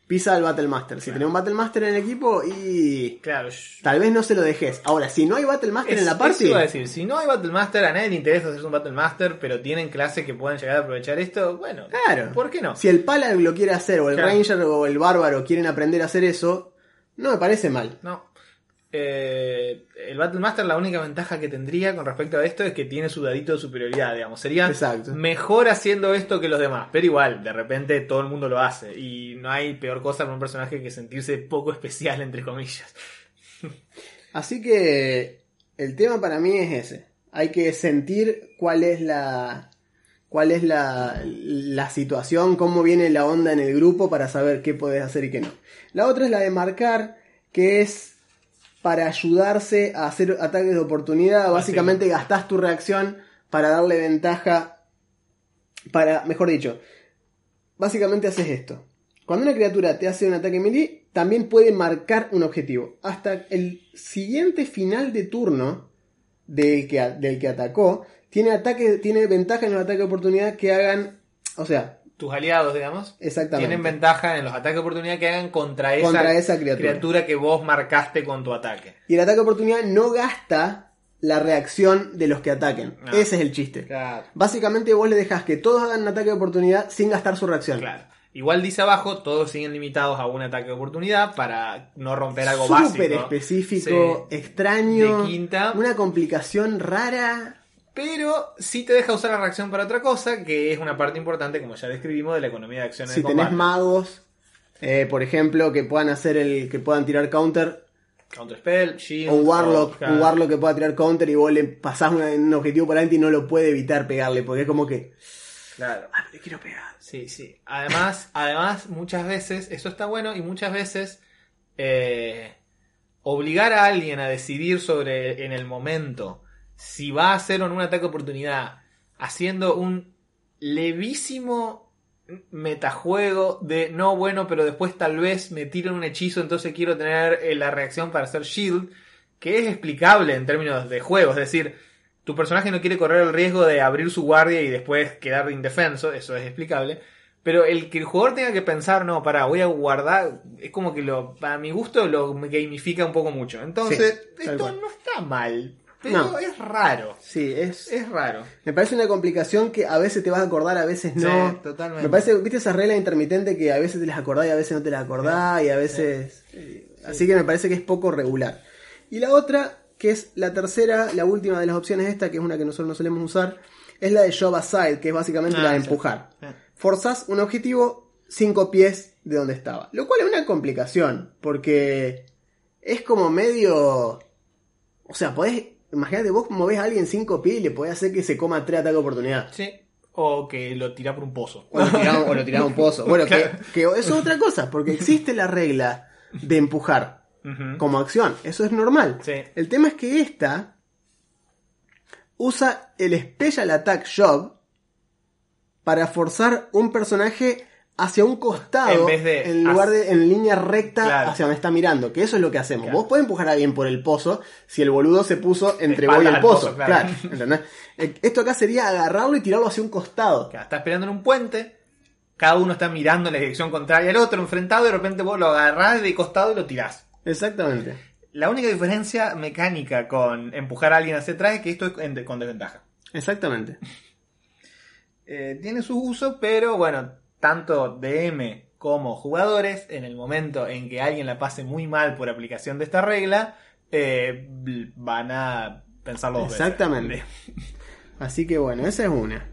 pisa al Battle Master. Si tenés un Battle Master en el equipo y... Claro, Tal vez no se lo dejes. Ahora, si no hay Battle Master en la party... eso iba a decir, si no hay Battle Master, a nadie le interesa hacerse un Battle Master, pero tienen clases que pueden llegar a aprovechar esto, bueno, Claro. ¿por qué no? Si el Paladin lo quiere hacer, o el Claro. Ranger o el Bárbaro quieren aprender a hacer eso, no me parece mal. No. Eh, el Battle Master, la única ventaja que tendría con respecto a esto es que tiene su dadito de superioridad, digamos. Sería Exacto. mejor haciendo esto que los demás. Pero igual, de repente todo el mundo lo hace. Y no hay peor cosa para un personaje que sentirse poco especial, entre comillas. Así que el tema para mí es ese. Hay que sentir cuál es la cuál es la, la situación, cómo viene la onda en el grupo para saber qué podés hacer y qué no. La otra es la de marcar, que es para ayudarse a hacer ataques de oportunidad. Básicamente gastás tu reacción para darle ventaja. Para, mejor dicho, básicamente haces esto. Cuando una criatura te hace un ataque melee, también puede marcar un objetivo. Hasta el siguiente final de turno del que, del que atacó, tiene ataque, tiene ventaja en los ataques de oportunidad que hagan, o sea, Tus aliados, digamos, exactamente. tienen ventaja en los ataques de oportunidad que hagan contra esa, Contra esa criatura. criatura que vos marcaste con tu ataque. Y el ataque de oportunidad no gasta la reacción de los que ataquen. Ah. Ese es el chiste. Claro. Básicamente vos le dejas que todos hagan un ataque de oportunidad sin gastar su reacción. Claro. Igual dice abajo, todos siguen limitados a un ataque de oportunidad para no romper algo Súper básico. específico, Sí. extraño, De quinta. una complicación rara. Pero sí te deja usar la reacción para otra cosa, que es una parte importante, como ya describimos, de la economía de acción en Si el tenés magos, eh, por ejemplo, que puedan hacer el, que puedan tirar counter, Counter spell, shield, o un warlock, un warlock que pueda tirar counter y vos le pasás un objetivo por adelante y no lo puede evitar pegarle, porque es como que, Claro. ah, le quiero pegar. Sí, sí. Además, además, muchas veces, eso está bueno, y muchas veces eh, obligar a alguien a decidir sobre en el momento si va a hacer un ataque de oportunidad, haciendo un levísimo metajuego de no bueno, pero después tal vez me tiran un hechizo, entonces quiero tener eh, la reacción para hacer shield, que es explicable en términos de juego, es decir, tu personaje no quiere correr el riesgo de abrir su guardia y después quedar indefenso, eso es explicable. Pero el que el jugador tenga que pensar, no, para, voy a guardar, es como que lo, para mi gusto lo gamifica un poco mucho. Entonces, Sí, esto no está mal, pero No. es raro. Sí, es, Es raro. me parece una complicación que a veces te vas a acordar, a veces no. Sí, totalmente. Me parece, viste esas reglas intermitentes que a veces te las acordás y a veces no te las acordás y a veces... Así que me parece que es poco regular. Y la otra, que es la tercera, la última de las opciones esta, que es una que nosotros no solemos usar, es la de Shove Aside, que es básicamente Ah, la de sí. empujar. Forzás un objetivo cinco pies de donde estaba. Lo cual es una complicación, porque es como medio... O sea, podés... Imagínate, vos movés a alguien cinco pies y le podés hacer que se coma tres ataques de oportunidad. Sí. O que lo tira por un pozo. O lo tiraba, o lo tiraba a un pozo. Bueno, que, Claro. que eso es otra cosa, porque existe la regla de empujar como acción. Eso es normal. Sí. El tema es que esta usa el Special Attack Job para forzar un personaje hacia un costado En vez de en lugar de en línea recta Claro. hacia donde está mirando, que eso es lo que hacemos. Claro. Vos podés empujar a alguien por el pozo si el boludo se puso entre vos y el pozo. pozo, claro. Eh, Esto acá sería agarrarlo y tirarlo hacia un costado. Que está esperando en un puente, cada uno está mirando en la dirección contraria al otro, enfrentado, y de repente vos lo agarrás de costado y lo tirás. Exactamente. La única diferencia mecánica con empujar a alguien hacia atrás es que esto es con desventaja. Exactamente. Eh, tiene su uso, pero bueno, tanto DM como jugadores, en el momento en que alguien la pase muy mal por aplicación de esta regla, eh, van a pensarlo dos veces. Exactamente. Así que bueno, esa es una.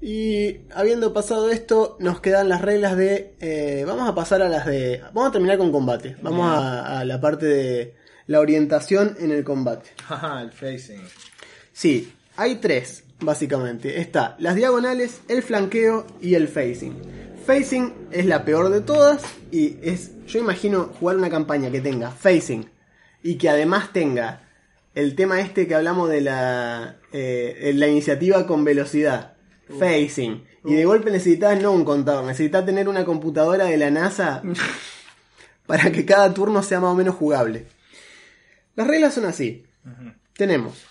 Y habiendo pasado esto, nos quedan las reglas de... eh, vamos a pasar a las de... Vamos a terminar con combate. Vamos a, a la parte de la orientación en el combate. Ajá, el facing. Sí, hay tres, básicamente. Está las diagonales, el flanqueo y el facing. Facing es la peor de todas y es... Yo imagino jugar una campaña que tenga facing y que además tenga el tema este que hablamos de la, eh, la iniciativa con velocidad. Facing. Y de golpe necesitas no un contador, necesitas tener una computadora de la NASA para que cada turno sea más o menos jugable. Las reglas son así. Tenemos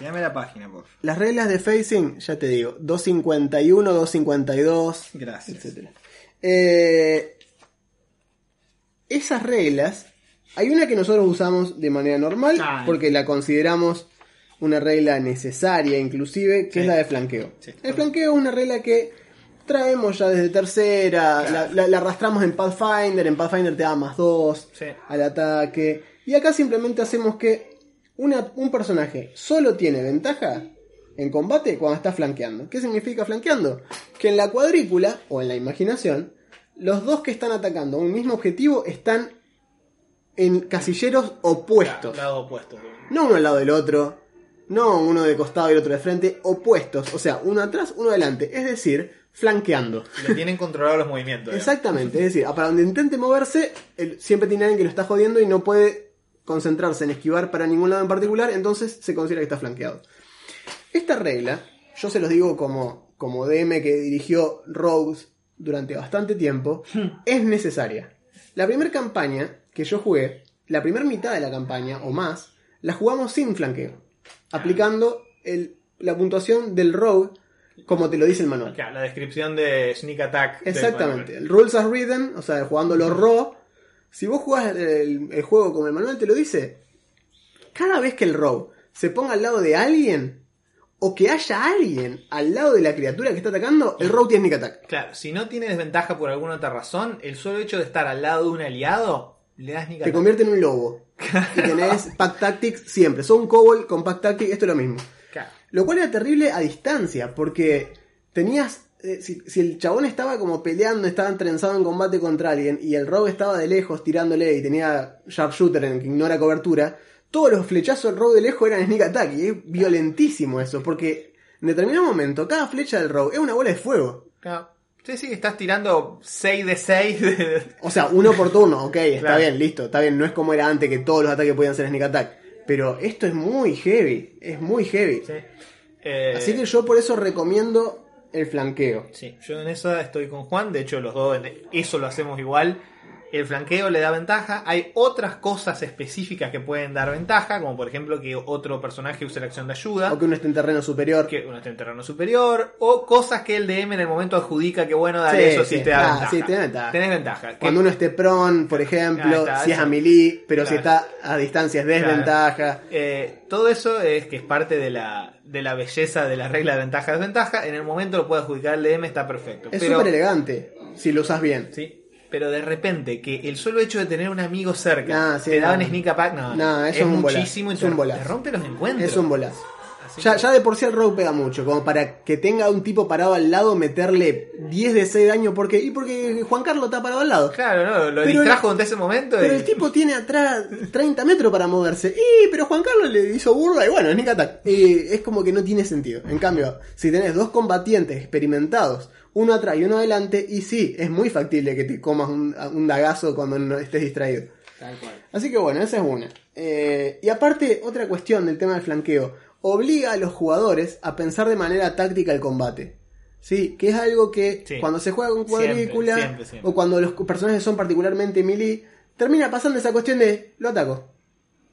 Dame la página, por favor. las reglas de facing, ya te digo, 251, 252, Gracias. etc. Eh, esas reglas, hay una que nosotros usamos de manera normal, porque la consideramos una regla necesaria inclusive, que Sí. es la de flanqueo. Sí. El flanqueo es una regla que traemos ya desde tercera, Claro. la, la- la arrastramos en Pathfinder, en Pathfinder te da más 2 Sí. al ataque, y acá simplemente hacemos que una- un personaje solo tiene ventaja en combate cuando está flanqueando. ¿Qué significa flanqueando? Que en la cuadrícula o en la imaginación, los dos que están atacando a un mismo objetivo están en casilleros opuestos. Lado opuesto. No uno al lado del otro, no uno de costado y el otro de frente, opuestos. O sea, uno atrás, uno adelante. Es decir, flanqueando. Le tienen controlados los movimientos. digamos. Exactamente, es decir, para donde intente moverse, él siempre tiene alguien que lo está jodiendo y no puede concentrarse en esquivar para ningún lado en particular, entonces se considera que está flanqueado. Esta regla, yo se los digo como, como DM que dirigió Rogues durante bastante tiempo, es necesaria. La primera campaña que yo jugué, la primera mitad de la campaña o más, la jugamos sin flanqueo, aplicando el la puntuación del rogue como te lo dice el manual. La descripción de Sneak Attack. Exactamente. El Rules as Written, o sea, jugando los raw. Si vos jugás el, el juego como el manual te lo dice, cada vez que el rogue se ponga al lado de alguien, o que haya alguien al lado de la criatura que está atacando, el rogue tiene sneak attack. Claro, si no tiene desventaja por alguna otra razón, el solo hecho de estar al lado de un aliado le da Sneak Te convierte en un lobo. Y tenés Pack Tactics siempre. Son un kobold con Pack Tactics, esto es lo mismo. Claro. Lo cual era terrible a distancia, porque tenías. Eh, si, si el chabón estaba como peleando, estaba trenzado en combate contra alguien, y el rogue estaba de lejos tirándole y tenía sharpshooter en que ignora cobertura, todos los flechazos del rogue de lejos eran sneak attack, y es violentísimo eso, porque en determinado momento, cada flecha del rogue es una bola de fuego. Claro. Sí, sí, estás tirando 6 de 6. De... O sea, uno por turno, ok, está Claro. bien, listo, está bien, no es como era antes que todos los ataques podían ser sneak attack. Pero esto es muy heavy, es muy heavy. Sí. Eh, Así que yo por eso recomiendo el flanqueo. Sí, yo en eso estoy con Juan, de hecho los dos eso lo hacemos igual. El flanqueo le da ventaja. Hay otras cosas específicas que pueden dar ventaja, como por ejemplo que otro personaje use la acción de ayuda, O que uno esté en terreno superior. que uno esté en terreno superior, o cosas que el DM en el momento adjudica que bueno, dale, Sí, eso sí, sí. te da Ah, ventaja. sí, tenés ventaja. Tenés ventaja. Que- Cuando uno esté prone, por ejemplo, está, si es a melee, pero si está a distancia es desventaja. Eh, todo eso es que es parte de la, de la belleza de la regla de ventaja-desventaja. En el momento lo puede adjudicar el DM, está perfecto. Es Pero- súper elegante, si lo usas bien. Sí. Pero de repente, que el solo hecho de tener un amigo cerca Ah, sí, te da no. sneak attack, no, No, eso es un bolazo, muchísimo y es un bolazo. te rompe los encuentros. Es un bolazo. Así Ya, ya de por sí el rogue pega mucho, como para que tenga un tipo parado al lado, meterle 10 de 6 de daño, porque y porque Juan Carlos está parado al lado. Claro, no, lo Pero distrajo el- ese momento. Pero y- el tipo tiene atrás 30 metros para moverse. Y, pero Juan Carlos le hizo burla y bueno, sneak attack. Y es como que no tiene sentido. En cambio, si tenés dos combatientes experimentados, uno atrás y uno adelante, y sí, es muy factible que te comas un, un dagazo cuando no estés distraído. Tal cual. Así que bueno, esa es una. Eh, y aparte, otra cuestión del tema del flanqueo. Obliga a los jugadores a pensar de manera táctica el combate. Sí, que es algo que Sí. cuando se juega con cuadrícula siempre, siempre. o cuando los personajes son particularmente melee, termina pasando esa cuestión de lo ataco.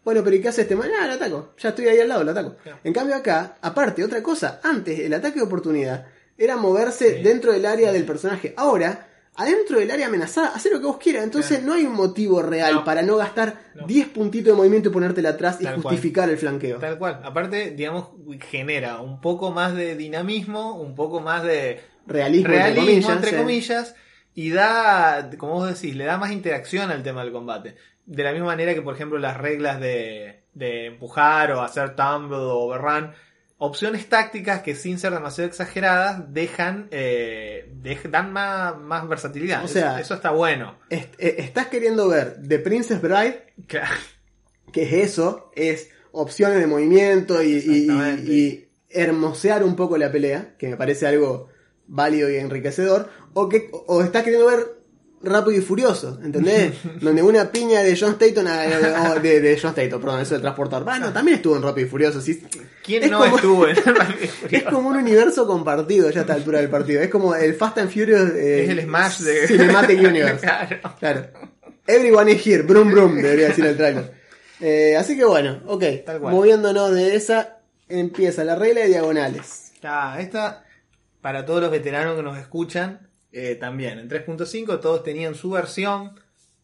Bueno, pero ¿y qué hace este man? Ah, lo ataco. Ya estoy ahí al lado, lo ataco. En cambio acá, aparte, otra cosa, antes el ataque de oportunidad era moverse dentro del área del personaje. Ahora, adentro del área amenazada, hacer lo que vos quieras. Entonces no hay un motivo real No. para no gastar No. 10 puntitos de movimiento y ponértela atrás y cual. justificar el flanqueo. Tal cual. Aparte, digamos, genera un poco más de dinamismo, un poco más de Realismo, realismo, entre comillas. entre sí. comillas, y da, como vos decís, le da más interacción al tema del combate. De la misma manera que, por ejemplo, las reglas de, de empujar o hacer tumble o overrun, opciones tácticas que sin ser demasiado exageradas dejan, eh, dan más, más versatilidad. O sea- eso está bueno. Est- eh, estás queriendo ver The Princess Bride, Claro. que es eso, es opciones de movimiento y, y- y hermosear un poco la pelea, que me parece algo válido y enriquecedor, o que o estás queriendo ver Rápido y Furioso, ¿entendés? Donde una piña de John Statham, a- o de, de John Statham, perdón, eso de transportar. Bueno, también estuvo en Rápido y Furioso, sí. ¿Quién Es no como- estuvo en Es como un universo compartido ya a esta altura del partido. Es como el Fast and Furious eh, Es el Smash de Cinematic Universe. Claro. Claro. Everyone is here, brum brum, debería decir el trailer. Eh, así que bueno, ok. Tal cual. Moviéndonos de esa, empieza la regla de diagonales. Ah, esta, para todos los veteranos que nos escuchan, eh, también. En 3.5 todos tenían su versión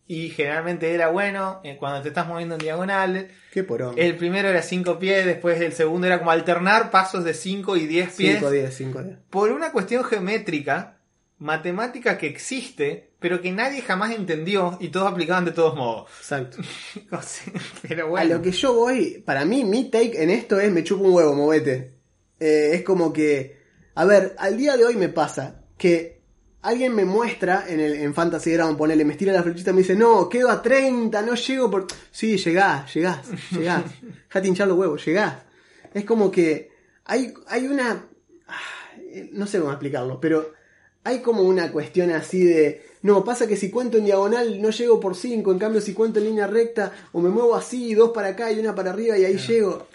y generalmente era bueno eh, cuando te estás moviendo en diagonal. Qué porón. El primero era 5 pies, después el segundo era como alternar pasos de 5 y 10 pies. 5 10, 5 10. Por una cuestión geométrica, matemática que existe, pero que nadie jamás entendió y todos aplicaban de todos modos. Exacto. pero A bueno. lo que yo voy, para mí, mi take en esto es me chupo un huevo, movete. Eh, es como que, a ver, al día de hoy me pasa que alguien me muestra en, el, en Fantasy Ground, ponele, me estira la flechita y me dice, no, quedo a 30, no llego por... Sí, llegás, llegás, llegás. Dejate hinchar los huevos, llegás. Es como que hay, hay una... No sé cómo explicarlo, pero hay como una cuestión así de... No, pasa que si cuento en diagonal no llego por 5, en cambio si cuento en línea recta o me muevo así, dos para acá y una para arriba y ahí llego.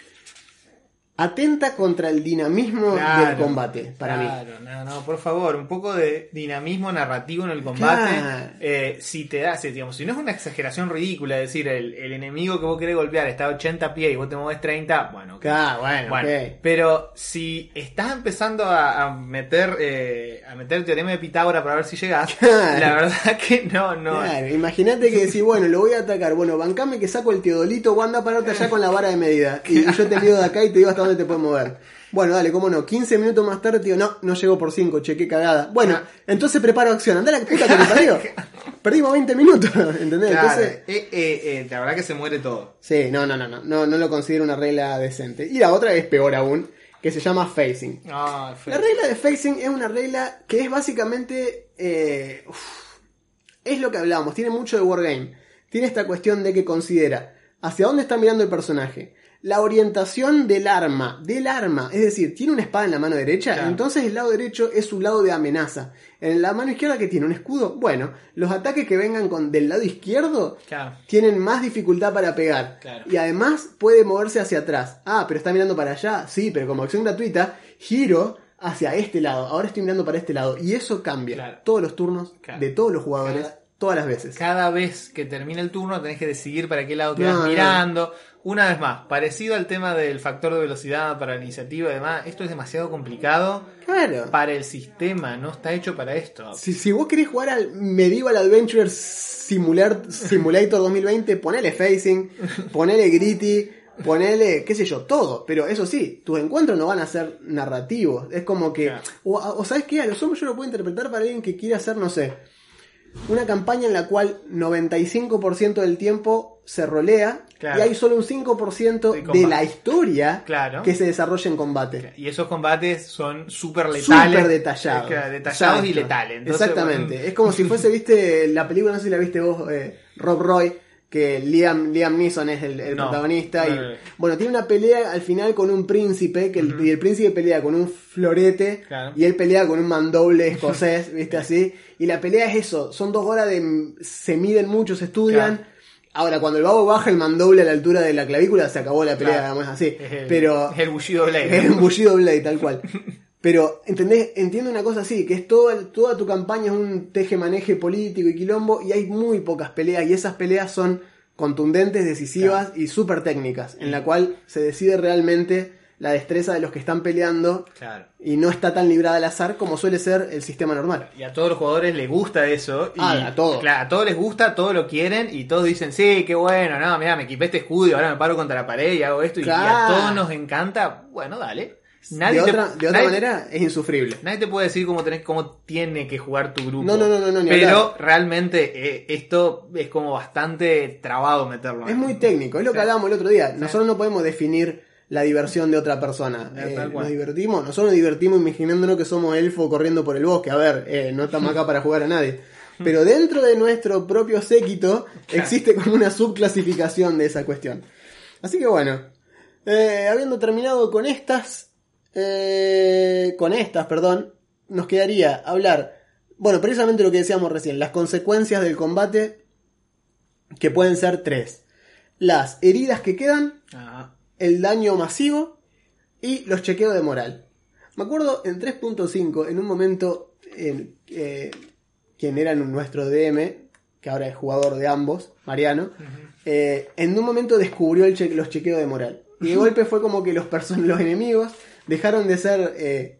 Atenta contra el dinamismo Claro, del combate, para mí. Claro, no, no, por favor, un poco de dinamismo narrativo en el combate. Claro. Eh, si te si, digamos, si no es una exageración ridícula, es decir, el, el enemigo que vos querés golpear está a 80 pies y vos te mueves 30, bueno, ok. Claro, bueno, pero si estás empezando a, a meter eh, a meter el teorema de Pitágoras para ver si llegás, la verdad que no, no. Claro, imagínate que decís, bueno, lo voy a atacar. Bueno, bancame que saco el teodolito, vos anda a pararte allá con la vara de medida. Y, y yo te mido de acá y te digo hasta te puedes mover. Bueno, dale, cómo no. 15 minutos más tarde, tío, no, no llegó por 5, che, qué cagada. Bueno, Ah. entonces preparo acción. Andá la puta que te parió. Perdimos 20 minutos, ¿entendés? Claro, Entonces, eh, eh, eh, la verdad que se muere todo. sí, no, no, no, no, no, no lo considero una regla decente. Y la otra es peor aún, que se llama facing. Ah, La regla de facing es una regla que es básicamente. uf, es lo que hablábamos, tiene mucho de Wargame. Tiene esta cuestión de que considera hacia dónde está mirando el personaje. La orientación del arma, del arma, es decir, tiene una espada en la mano derecha, Claro. entonces el lado derecho es su lado de amenaza. En la mano izquierda que tiene un escudo, bueno, los ataques que vengan con del lado izquierdo Claro. tienen más dificultad para pegar. Claro. Y además puede moverse hacia atrás. Ah, pero está mirando para allá. Sí, pero como acción gratuita, giro hacia este lado. Ahora estoy mirando para este lado. Y eso cambia todos los turnos de todos los jugadores, todas las veces. Cada vez que termina el turno tenés que decidir para qué lado te vas no. mirando. Una vez más, parecido al tema del factor de velocidad para la iniciativa y demás, esto es demasiado complicado Claro. para el sistema, no está hecho para esto. Si, si vos querés jugar al Medieval Adventure Simular, Simulator 2020, ponele Facing, ponele Gritty, ponele, qué sé yo, todo. Pero eso sí, tus encuentros no van a ser narrativos. Es como que. Claro. O, o sabes qué, a lo sumo yo lo puedo interpretar para alguien que quiera hacer, no sé, una campaña en la cual 95% del tiempo se rolea Claro. y hay solo un 5% De de, la historia Claro. que se desarrolla en combate. Y esos combates son súper letales. Súper detallados. Detallados y letales. Entonces, Exactamente. bueno, Es como si fuese, viste, la película, no sé si la viste vos, eh, Rob Roy, que Liam, Liam Neeson es el, el No, protagonista. no y, bueno, tiene una pelea al final con un príncipe, que el, y el príncipe pelea con un florete, Claro. y él pelea con un mandoble escocés, viste así. Y la pelea es eso, son dos horas de... se miden mucho, se estudian. Claro. Ahora, cuando el babo baja el mandoble a la altura de la clavícula, se acabó la pelea, Claro. digamos, así. es el, Pero es el bullido Blade. es un bullido Blade, tal cual. Pero, ¿entendés? Entiendo una cosa así, que es todo, toda tu campaña es un teje-maneje político y quilombo, y hay muy pocas peleas, y esas peleas son contundentes, decisivas y súper técnicas, en la cual se decide realmente la destreza de los que están peleando, Claro. y no está tan librada al azar como suele ser el sistema normal. Y a todos los jugadores les gusta eso. Y, Ah, a todos. Claro, a todos les gusta, todos lo quieren y todos dicen, sí, qué bueno, no, mira, me equipé este escudo y ahora me paro contra la pared y hago esto y, y a todos nos encanta. Bueno, dale. Nadie de te- otra, de otra nadie- manera, es insufrible. Nadie te puede decir cómo, tenés, cómo tiene que jugar tu grupo. No, no, no, no, no, Pero hablar. realmente eh, esto es como bastante trabado meterlo. Es muy técnico, es lo que Sí. hablábamos el otro día. Nosotros no podemos definir la diversión de otra persona. Eh, nos divertimos, nosotros nos divertimos imaginándonos que somos elfos corriendo por el bosque. A ver, eh, no estamos acá para jugar a nadie. Pero dentro de nuestro propio séquito existe como una subclasificación de esa cuestión. Así que bueno, habiendo terminado con estas, eh, con estas, perdón, nos quedaría hablar, bueno, precisamente lo que decíamos recién, las consecuencias del combate, que pueden ser tres. Las heridas que quedan, Ah, el daño masivo y los chequeos de moral. Me acuerdo en 3.5, en un momento, en, eh, quien era nuestro DM, que ahora es jugador de ambos, Mariano, eh, en un momento descubrió el che- los chequeos de moral. Y de golpe fue como que los, los enemigos dejaron de ser eh,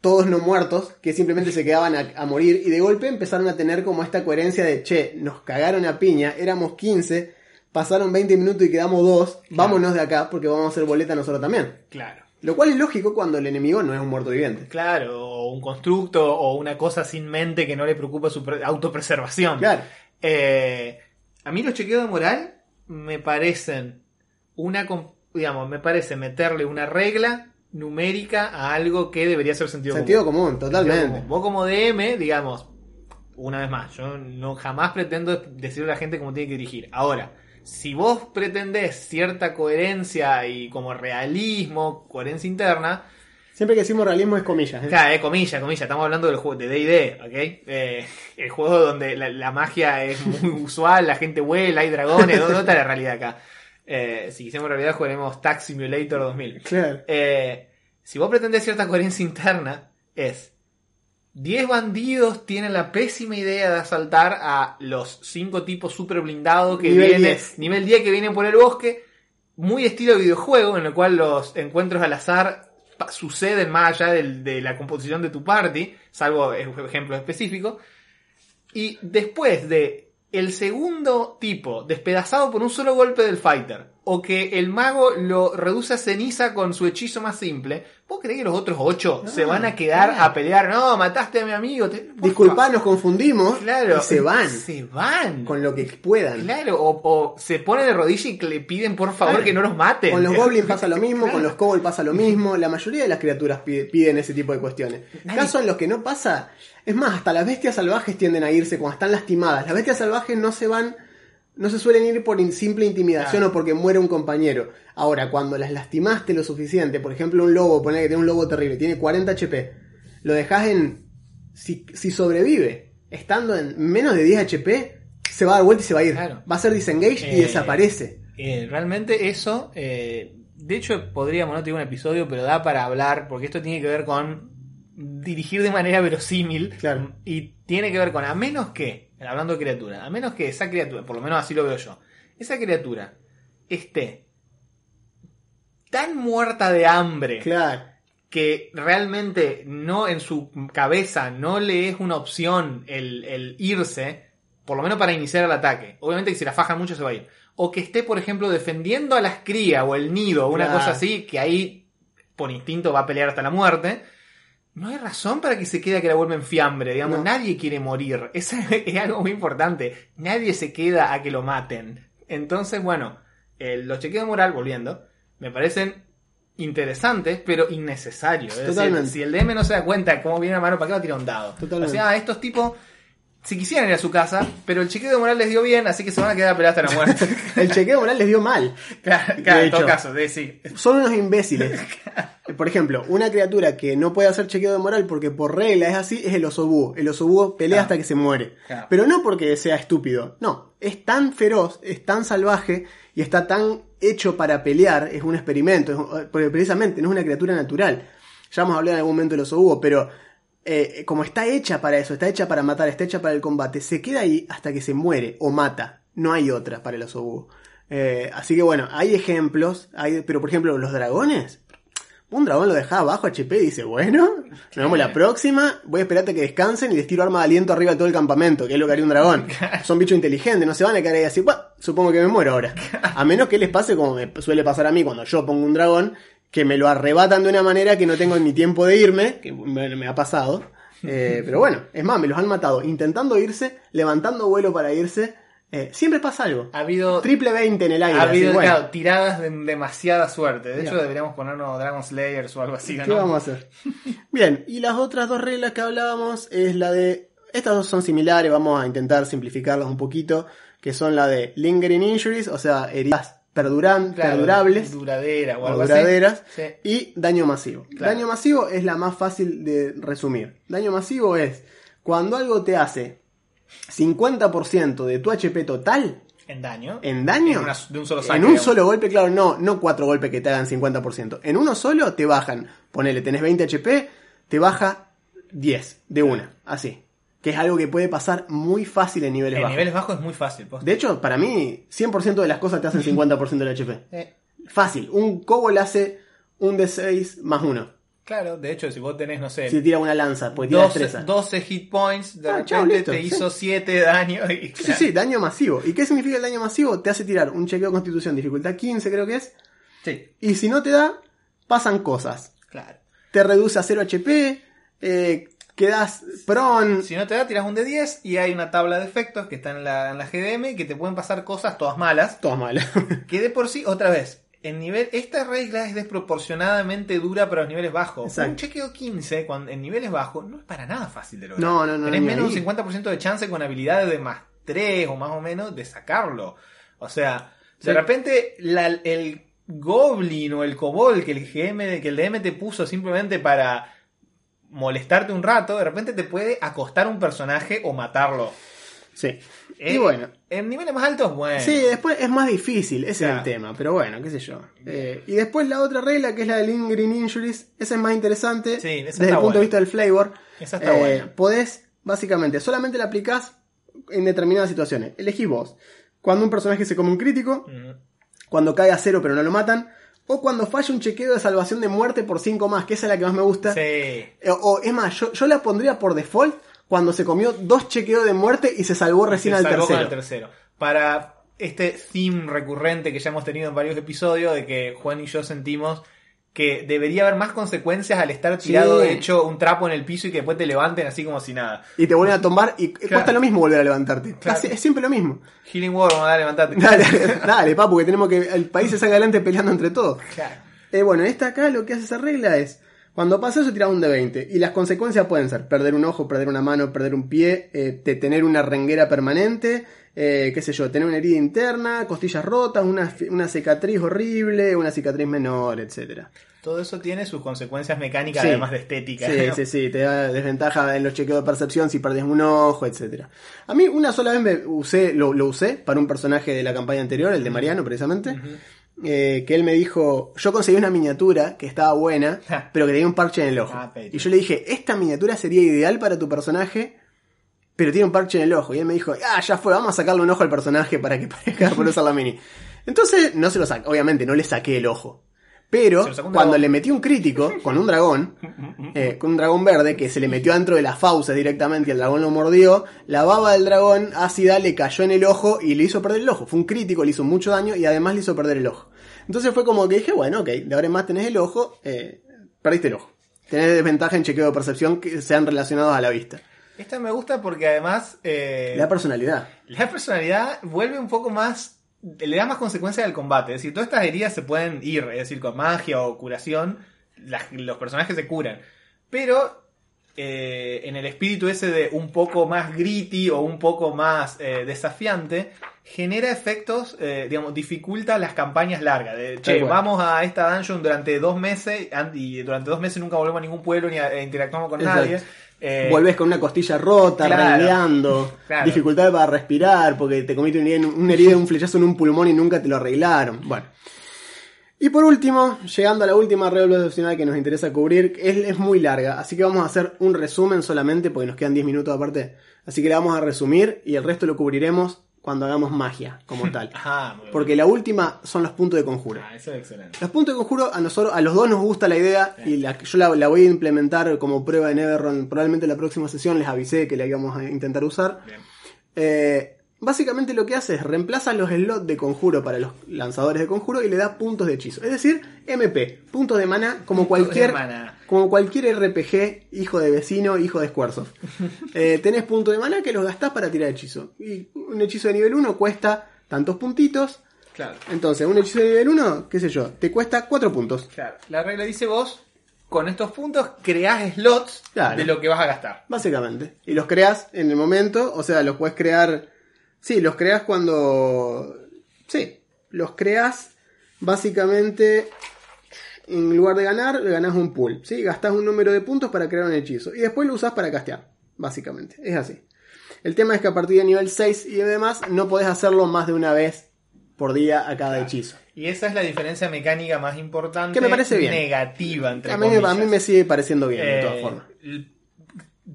todos no muertos, que simplemente se quedaban a, a morir, y de golpe empezaron a tener como esta coherencia de, che, nos cagaron a piña, éramos 15, pasaron 20 minutos y quedamos dos, vámonos de acá porque vamos a hacer boleta nosotros también. claro. Lo cual es lógico cuando el enemigo no es un muerto viviente. Claro, o un constructo o una cosa sin mente que no le preocupa su pre- autopreservación. Claro. Eh, a mí los chequeos de moral me parecen una, digamos, me parece meterle una regla numérica a algo que debería ser sentido, Sentido común. común, totalmente. Vos como DM, digamos, una vez más, yo no jamás pretendo decirle a la gente cómo tiene que dirigir. Ahora, si vos pretendés cierta coherencia y como realismo, coherencia interna, Siempre que decimos realismo es comillas. ¿eh? Claro, eh, comilla, comilla, estamos hablando del juego de D&D, ¿ok? Eh, el juego donde la, la magia es muy usual, la gente vuela, hay dragones, no está la realidad acá. Eh, si quisiéramos realidad, jugaremos Tax Simulator 2000. Claro. Eh, si vos pretendés cierta coherencia interna, es 10 bandidos tienen la pésima idea de asaltar a los 5 tipos super blindados que Nivel vienen, 10. nivel 10 que vienen por el bosque, muy estilo videojuego, en el cual los encuentros al azar suceden más allá del- de la composición de tu party, salvo ej- ejemplos específicos. Y después de el segundo tipo despedazado por un solo golpe del fighter, o que el mago lo reduce a ceniza con su hechizo más simple, ¿vos creés que los otros ocho No, se van a quedar claro. a pelear? No, mataste a mi amigo. te- Disculpa, nos confundimos Claro. y se van Se van. con lo que puedan. Claro, o, o se ponen de rodillas y que le piden por favor Claro. que no los maten. Con los goblins pasa lo mismo, Claro. con los kobolds pasa lo mismo. La mayoría de las criaturas pide- piden ese tipo de cuestiones. Nadie- Caso en los que no pasa, es más, hasta las bestias salvajes tienden a irse cuando están lastimadas. Las bestias salvajes no se van, no se suelen ir por simple intimidación Claro. o porque muere un compañero. Ahora, cuando las lastimaste lo suficiente, por ejemplo, un lobo, ponele que tiene un lobo terrible, tiene 40 HP, lo dejas en. Si, si sobrevive, estando en menos de 10 HP, se va a dar vuelta y se va a ir. Claro. Va a ser disengage y Eh, desaparece. Eh, realmente eso, eh, de hecho podríamos, no tener un episodio, pero da para hablar, porque esto tiene que ver con dirigir de manera verosímil. Claro. Y tiene que ver con, a menos que, hablando de criatura, a menos que esa criatura, por lo menos así lo veo yo, esa criatura esté tan muerta de hambre Claro. que realmente no en su cabeza no le es una opción el, el irse, por lo menos para iniciar el ataque. Obviamente que si la fajan mucho se va a ir. O que esté, por ejemplo, defendiendo a las crías o el nido o una Claro. cosa así, que ahí por instinto va a pelear hasta la muerte. No hay razón para que se quede a que la vuelven fiambre, digamos, No. nadie quiere morir. Eso es algo muy importante. Nadie se queda a que lo maten. Entonces, bueno, eh, los chequeos de moral, volviendo, me parecen interesantes, pero innecesarios. Es decir, Totalmente. si el DM no se da cuenta de cómo viene la mano, ¿para qué va a tirar un dado? Totalmente. O sea, estos tipos, si quisieran ir a su casa, pero el chequeo de moral les dio bien, así que se van a quedar a pelear hasta la muerte. El chequeo moral les dio mal. claro, De claro, en todo caso, de, sí. Son unos imbéciles. Por ejemplo, una criatura que no puede hacer chequeo de moral porque por regla es así, es el oso búho. El oso búho pelea Claro. hasta que se muere. Claro. Pero no porque sea estúpido. No, es tan feroz, es tan salvaje y está tan hecho para pelear. Es un experimento. es- porque precisamente no es una criatura natural. Ya vamos a hablar en algún momento del oso búho, pero eh, como está hecha para eso, está hecha para matar, está hecha para el combate, se queda ahí hasta que se muere o mata. No hay otra para el oso. Eh, así que bueno, hay ejemplos, hay, pero por ejemplo los dragones. Un dragón lo deja abajo HP y dice, bueno, nos vemos la próxima, voy a esperarte a que descansen y les tiro arma de aliento arriba de todo el campamento, que es lo que haría un dragón. Son bichos inteligentes, no se van a quedar ahí así, "Buah, supongo que me muero ahora. A menos que les pase como me suele pasar a mí cuando yo pongo un dragón, que me lo arrebatan de una manera que no tengo ni tiempo de irme, que me, me ha pasado. Eh, pero bueno, es más, me los han matado intentando irse, levantando vuelo para irse. Eh, siempre pasa algo. Ha habido, Triple 20 en el aire. ha así, habido bueno. claro, tiradas de demasiada suerte. De hecho, deberíamos ponernos Dragon Slayers o algo así. ¿Qué ¿no? vamos a hacer? Bien, y las otras dos reglas que hablábamos es la de... Estas dos son similares, vamos a intentar simplificarlas un poquito, que son la de lingering injuries, o sea, heridas perduran, Claro, perdurables Duradera o o algo duraderas, así. Sí. y daño masivo. Claro. Daño masivo es la más fácil de resumir. Daño masivo es cuando algo te hace 50% de tu HP total En daño. en daño, En una- de un solo saque, en un digamos. solo golpe, claro, no, no cuatro golpes que te hagan 50%. En uno solo te bajan, ponele, tenés 20 HP, te baja 10 de una, así. Que es algo que puede pasar muy fácil en niveles En bajos. niveles bajos es muy fácil. posta. De hecho, para mí, 100% de las cosas te hacen 50% del HP. Eh, Fácil, un Cobol hace un D6 más uno. claro, de hecho, si vos tenés, no sé, Si tira una lanza, pues tira 12, destreza. 12 hit points, de Ah, repente chao, listo, te sí. hizo 7 de daño. Y, Sí, sí, daño masivo. ¿Y qué significa el daño masivo? Te hace tirar un chequeo de constitución, dificultad 15 creo que es. Sí, Y si no te da, pasan cosas. claro. te reduce a 0 HP, eh, quedas prone. Si no te da, tiras un de 10 y hay una tabla de efectos que está en la, en la GDM que te pueden pasar cosas todas malas. Todas malas. Que de por sí, otra vez, en nivel, esta regla es desproporcionadamente dura para los niveles bajos. Exacto. Un chequeo 15 cuando, en niveles bajos no es para nada fácil de lograr. No, no, no, Tenés menos de un 50% de chance con habilidades de más 3 o más o menos de sacarlo. O sea, de Sí. repente la- el goblin o el kobold que el GM, que el DM te puso simplemente para molestarte un rato, de repente te puede acostar un personaje o matarlo. Sí. Eh, y bueno. En niveles más altos, bueno. Sí, después es más difícil, ese Claro. es el tema, pero bueno, qué sé yo. Eh, y después la otra regla, que es la del Lingering Injuries, esa es más interesante Sí, desde el punto buena. de vista del flavor. Esa está Eh, buena. Podés, básicamente, solamente la aplicás en determinadas situaciones. Elegís vos. Cuando un personaje se come un crítico, cuando cae a cero pero no lo matan, o cuando falla un chequeo de salvación de muerte por 5 más, que esa es la que más me gusta. Sí. Eh, O es más, yo, yo la pondría por default cuando se comió dos chequeos de muerte y se salvó recién Se al salvó con tercero. el tercero. Para este theme recurrente que ya hemos tenido en varios episodios, de que Juan y yo sentimos que debería haber más consecuencias al estar tirado Sí. hecho un trapo en el piso y que después te levanten así como si nada. Y te vuelven a tomar y cuesta lo mismo volver a levantarte. Claro. Casi- es siempre lo mismo. Healing War, vamos a dar, levantate. Dale, dale, papu, que tenemos que el país se salga adelante peleando entre todos. Claro. Eh, bueno, esta acá lo que hace esa regla es, cuando pasa eso tiras un de 20 y las consecuencias pueden ser perder un ojo, perder una mano, perder un pie, eh, te- tener una renguera permanente, eh, qué sé yo, tener una herida interna, costillas rotas, una, una cicatriz horrible, una cicatriz menor, etcétera. Todo eso tiene sus consecuencias mecánicas, Sí. además de estética. Sí, ¿no? sí, sí, te da desventaja en los chequeos de percepción si perdés un ojo, etcétera. A mí una sola vez me usé, lo, lo usé para un personaje de la campaña anterior, el de Mariano precisamente, eh, que él me dijo, yo conseguí una miniatura que estaba buena, pero que tenía un parche en el ojo. Ah, y yo le dije, esta miniatura sería ideal para tu personaje, pero tiene un parche en el ojo. Y él me dijo, ah, ya fue, vamos a sacarle un ojo al personaje para que parezca por usar la mini. Entonces, no se lo saqué, obviamente, no le saqué el ojo. Pero cuando le metí un crítico con un dragón, eh, con un dragón verde que se le metió dentro de las fauces directamente y el dragón lo mordió, la baba del dragón ácida le cayó en el ojo y le hizo perder el ojo. Fue un crítico, le hizo mucho daño y además le hizo perder el ojo. Entonces fue como que dije, bueno, ok, de ahora en más tenés el ojo, eh, perdiste el ojo. Tenés desventaja en chequeo de percepción que sean relacionados a la vista. Esta me gusta porque además eh, Le da personalidad. la personalidad vuelve un poco más. Le da más consecuencia al combate. Es decir, todas estas heridas se pueden ir, es decir, con magia o curación, las- los personajes se curan. Pero eh, en el espíritu ese de un poco más gritty o un poco más eh, desafiante, genera efectos, eh, digamos, dificulta las campañas largas. De, che, vamos a esta dungeon durante dos meses and- y durante dos meses nunca volvemos a ningún pueblo ni a- e interactuamos con Exacto. nadie. Eh, Volvés con una costilla rota, claro. Claro. dificultad para respirar, porque te comiste una herida, herida, un flechazo en un pulmón y nunca te lo arreglaron. Bueno. Y por último, llegando a la última regla opcional que nos interesa cubrir, es, es muy larga, así que vamos a hacer un resumen solamente, porque nos quedan 10 minutos aparte. Así que la vamos a resumir y el resto lo cubriremos cuando hagamos magia, como tal. Bien. Porque la última son los puntos de conjuro. Ah, eso es excelente. Los puntos de conjuro a nosotros, a los dos nos gusta la idea y la, yo la, la voy a implementar como prueba en Everron. Probablemente en la próxima sesión les avisé que la íbamos a intentar usar. Bien. Eh, básicamente lo que hace es reemplaza los slots de conjuro para los lanzadores de conjuro y le da puntos de hechizo. Es decir, MP, puntos de mana como cualquier, mana. como cualquier RPG, hijo de vecino, hijo de Squaresoft. Eh, tenés puntos de mana que los gastás para tirar hechizo. Y un hechizo de nivel 1 cuesta tantos puntitos. Claro. Entonces, un hechizo de nivel 1, qué sé yo, te cuesta 4 puntos. Claro. La regla dice vos, con estos puntos creás slots Claro. de lo que vas a gastar. Básicamente. Y los creas en el momento, o sea, los puedes crear. Sí, los creas cuando. Sí, los creas básicamente. En lugar de ganar, le ganás un pool. ¿sí? Gastás un número de puntos para crear un hechizo. Y después lo usás para castear. Básicamente. Es así. El tema es que a partir de nivel 6 y demás, no podés hacerlo más de una vez por día a cada hechizo. Y esa es la diferencia mecánica más importante. Que me parece bien. Negativa, entre A mí, comillas. a mí me sigue pareciendo bien, de Eh, todas formas. l-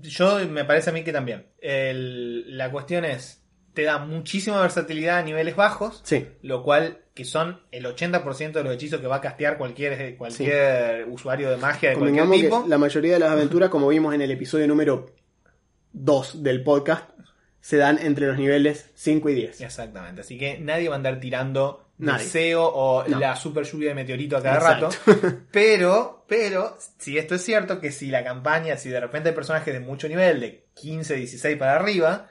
Yo me parece a mí que también. El- la cuestión es, te da muchísima versatilidad a niveles bajos, Sí. lo cual que son el 80% de los hechizos que va a castear cualquier, cualquier usuario de magia de cualquier tipo. que la mayoría de las aventuras, como vimos en el episodio número 2 del podcast, se dan entre los niveles 5 y 10. Exactamente, así que nadie va a andar tirando Nadie. deseo o No. la super lluvia de meteorito a cada Exacto. rato. Pero, pero, si esto es cierto, que si la campaña, si de repente hay personajes de mucho nivel, de 15, 16 para arriba,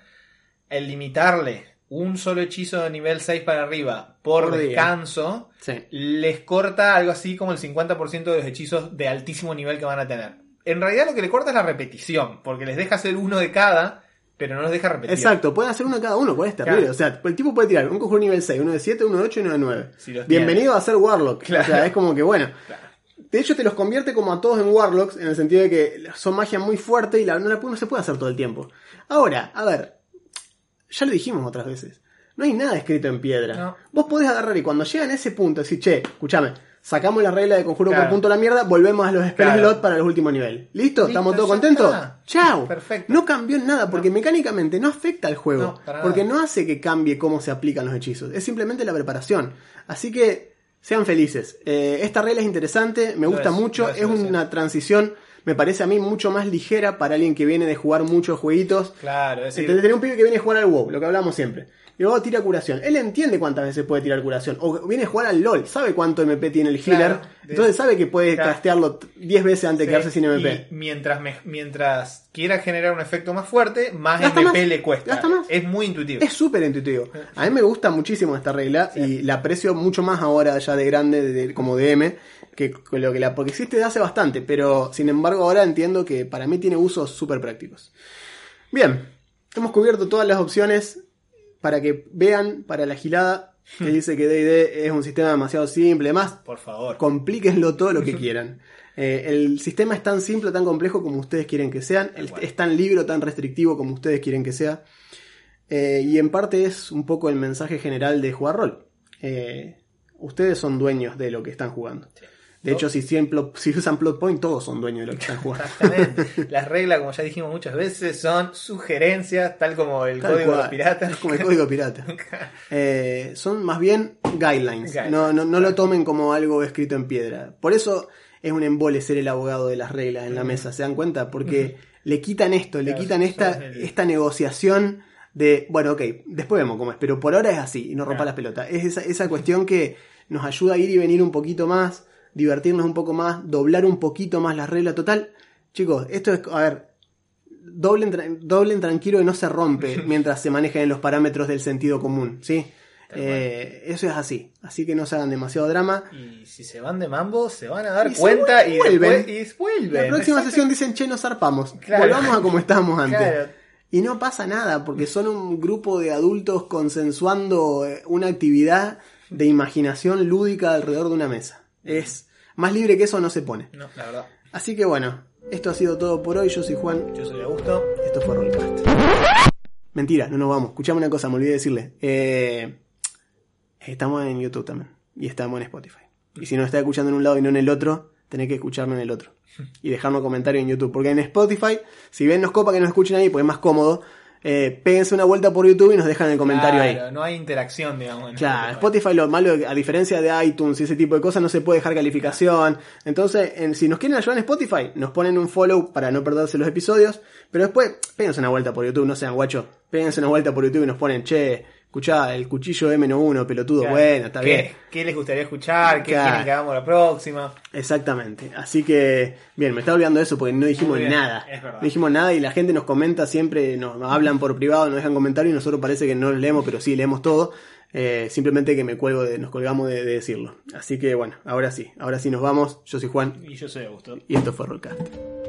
el limitarle un solo hechizo de nivel 6 para arriba por, descanso, Sí. les corta algo así como el 50% de los hechizos de altísimo nivel que van a tener. En realidad lo que le corta es la repetición, porque les deja hacer uno de cada, pero no los deja repetir. Exacto, pueden hacer uno cada uno, cuál es terrible. Claro. O sea, el tipo puede tirar un conjuro nivel 6, uno de 7, uno de 8 y uno de 9. Si los Bienvenido a ser Warlock. Claro. O sea, es como que bueno. Claro. De hecho, te los convierte como a todos en Warlocks, en el sentido de que son magia muy fuerte y la, no, la, no se puede hacer todo el tiempo. Ahora, a ver. Ya lo dijimos otras veces. No hay nada escrito en piedra. No. Vos podés agarrar y cuando llegan a ese punto decir, che, escúchame, sacamos la regla de conjuro Claro. por punto a la mierda, volvemos a los spell Claro. slot para los últimos niveles. ¿Listo? ¿Estamos todos contentos? está. Chao. Perfecto. No cambió nada, porque mecánicamente no afecta al juego. No, porque no hace que cambie cómo se aplican los hechizos. Es simplemente la preparación. Así que sean felices. Eh, esta regla es interesante, me gusta es, mucho. es. una transición, me parece a mí, mucho más ligera para alguien que viene de jugar muchos jueguitos. Claro, es decir, tenés un pibe que viene a jugar al WoW, lo que hablamos siempre. Y luego tira curación. Él entiende cuántas veces puede tirar curación. O viene a jugar al LOL, sabe cuánto MP tiene el healer. Claro, de- entonces sabe que puede Claro. castearlo t- 10 veces antes de quedarse sin MP. Y mientras, me- mientras quiera generar un efecto más fuerte, más Gasta MP más, le cuesta. más. Es muy intuitivo. Es súper intuitivo. A mí me gusta muchísimo esta regla y la aprecio mucho más ahora ya de grande de- como DM que lo que la porque existe de hace bastante, pero sin embargo ahora entiendo que para mí tiene usos súper prácticos. Bien, hemos cubierto todas las opciones para que vean para la gilada que dice que D&D es un sistema demasiado simple, más Por favor. complíquenlo todo lo que quieran. Eh, el sistema es tan simple, tan complejo como ustedes quieren que sean. El- es tan libre, tan restrictivo como ustedes quieren que sea. Eh, y en parte es un poco el mensaje general de jugar rol. Eh, ustedes son dueños de lo que están jugando. De ¿No? hecho, si, cien plot- si usan plot point, todos son dueños de lo que están jugando. Exactamente. Las reglas, como ya dijimos muchas veces, son sugerencias, tal como el Tal código. Es como el código pirata. Eh, son más bien guidelines. Guidelines. No, no, no lo tomen como algo escrito en piedra. Por eso es un embole ser el abogado de las reglas en la mesa. ¿Se dan cuenta? Porque le quitan esto, le quitan esta, el- esta negociación de, bueno, ok, después vemos cómo es, pero por ahora es así y no rompa Claro. las pelotas. Es esa, esa cuestión que nos ayuda a ir y venir un poquito más, divertirnos un poco más, doblar un poquito más las reglas. Total, chicos, esto es, a ver, doblen, tra- doblen tranquilo que no se rompe mientras se manejan en los parámetros del sentido común, ¿sí? Eh, eso es así, así que no se hagan demasiado drama. Y si se van de mambo, se van a dar Y cuenta y vuelven. después- y vuelven. La próxima Exacto. sesión dicen, che, nos zarpamos, Claro. volvamos a como estábamos antes. Claro. Y no pasa nada, porque son un grupo de adultos consensuando eh, una actividad de imaginación lúdica alrededor de una mesa. Es más libre que eso no se pone. No, la verdad. Así que bueno, esto ha sido todo por hoy. Yo soy Juan, Yo soy Augusto. esto fue Rollcast. Mentira, no nos vamos. Escuchame una cosa, me olvidé decirle. Eh, estamos en YouTube también. Y estamos en Spotify. Y si nos está escuchando en un lado y no en el otro, tenés que escucharnos en el otro. Y dejarnos comentarios en YouTube. Porque en Spotify, si bien nos copa que nos escuchen ahí, pues es más cómodo, eh, péguense una vuelta por YouTube y nos dejan el comentario ahí. Claro, No hay interacción, digamos. Claro, Spotify lo malo, a diferencia de iTunes y ese tipo de cosas, no se puede dejar calificación. Entonces, en- si nos quieren ayudar en Spotify, nos ponen un follow para no perderse los episodios. Pero después, péguense una vuelta por YouTube, no sean guachos. Péguense una vuelta por YouTube y nos ponen, che, escuchá, el cuchillo M91, pelotudo, Claro. bueno, está ¿Qué, bien. ¿Qué les gustaría escuchar? ¿Qué Claro. quieren que hagamos la próxima? Exactamente. Así que, bien, me estaba olvidando de eso porque no dijimos nada. No dijimos nada y la gente nos comenta siempre, nos, nos hablan por privado, nos dejan comentarios y nosotros parece que no los leemos, pero sí leemos todo. Eh, simplemente que me cuelgo de, nos colgamos de, de decirlo. Así que bueno, ahora sí, ahora sí nos vamos. Yo soy Juan Y yo soy Augusto. y esto fue Rollcast.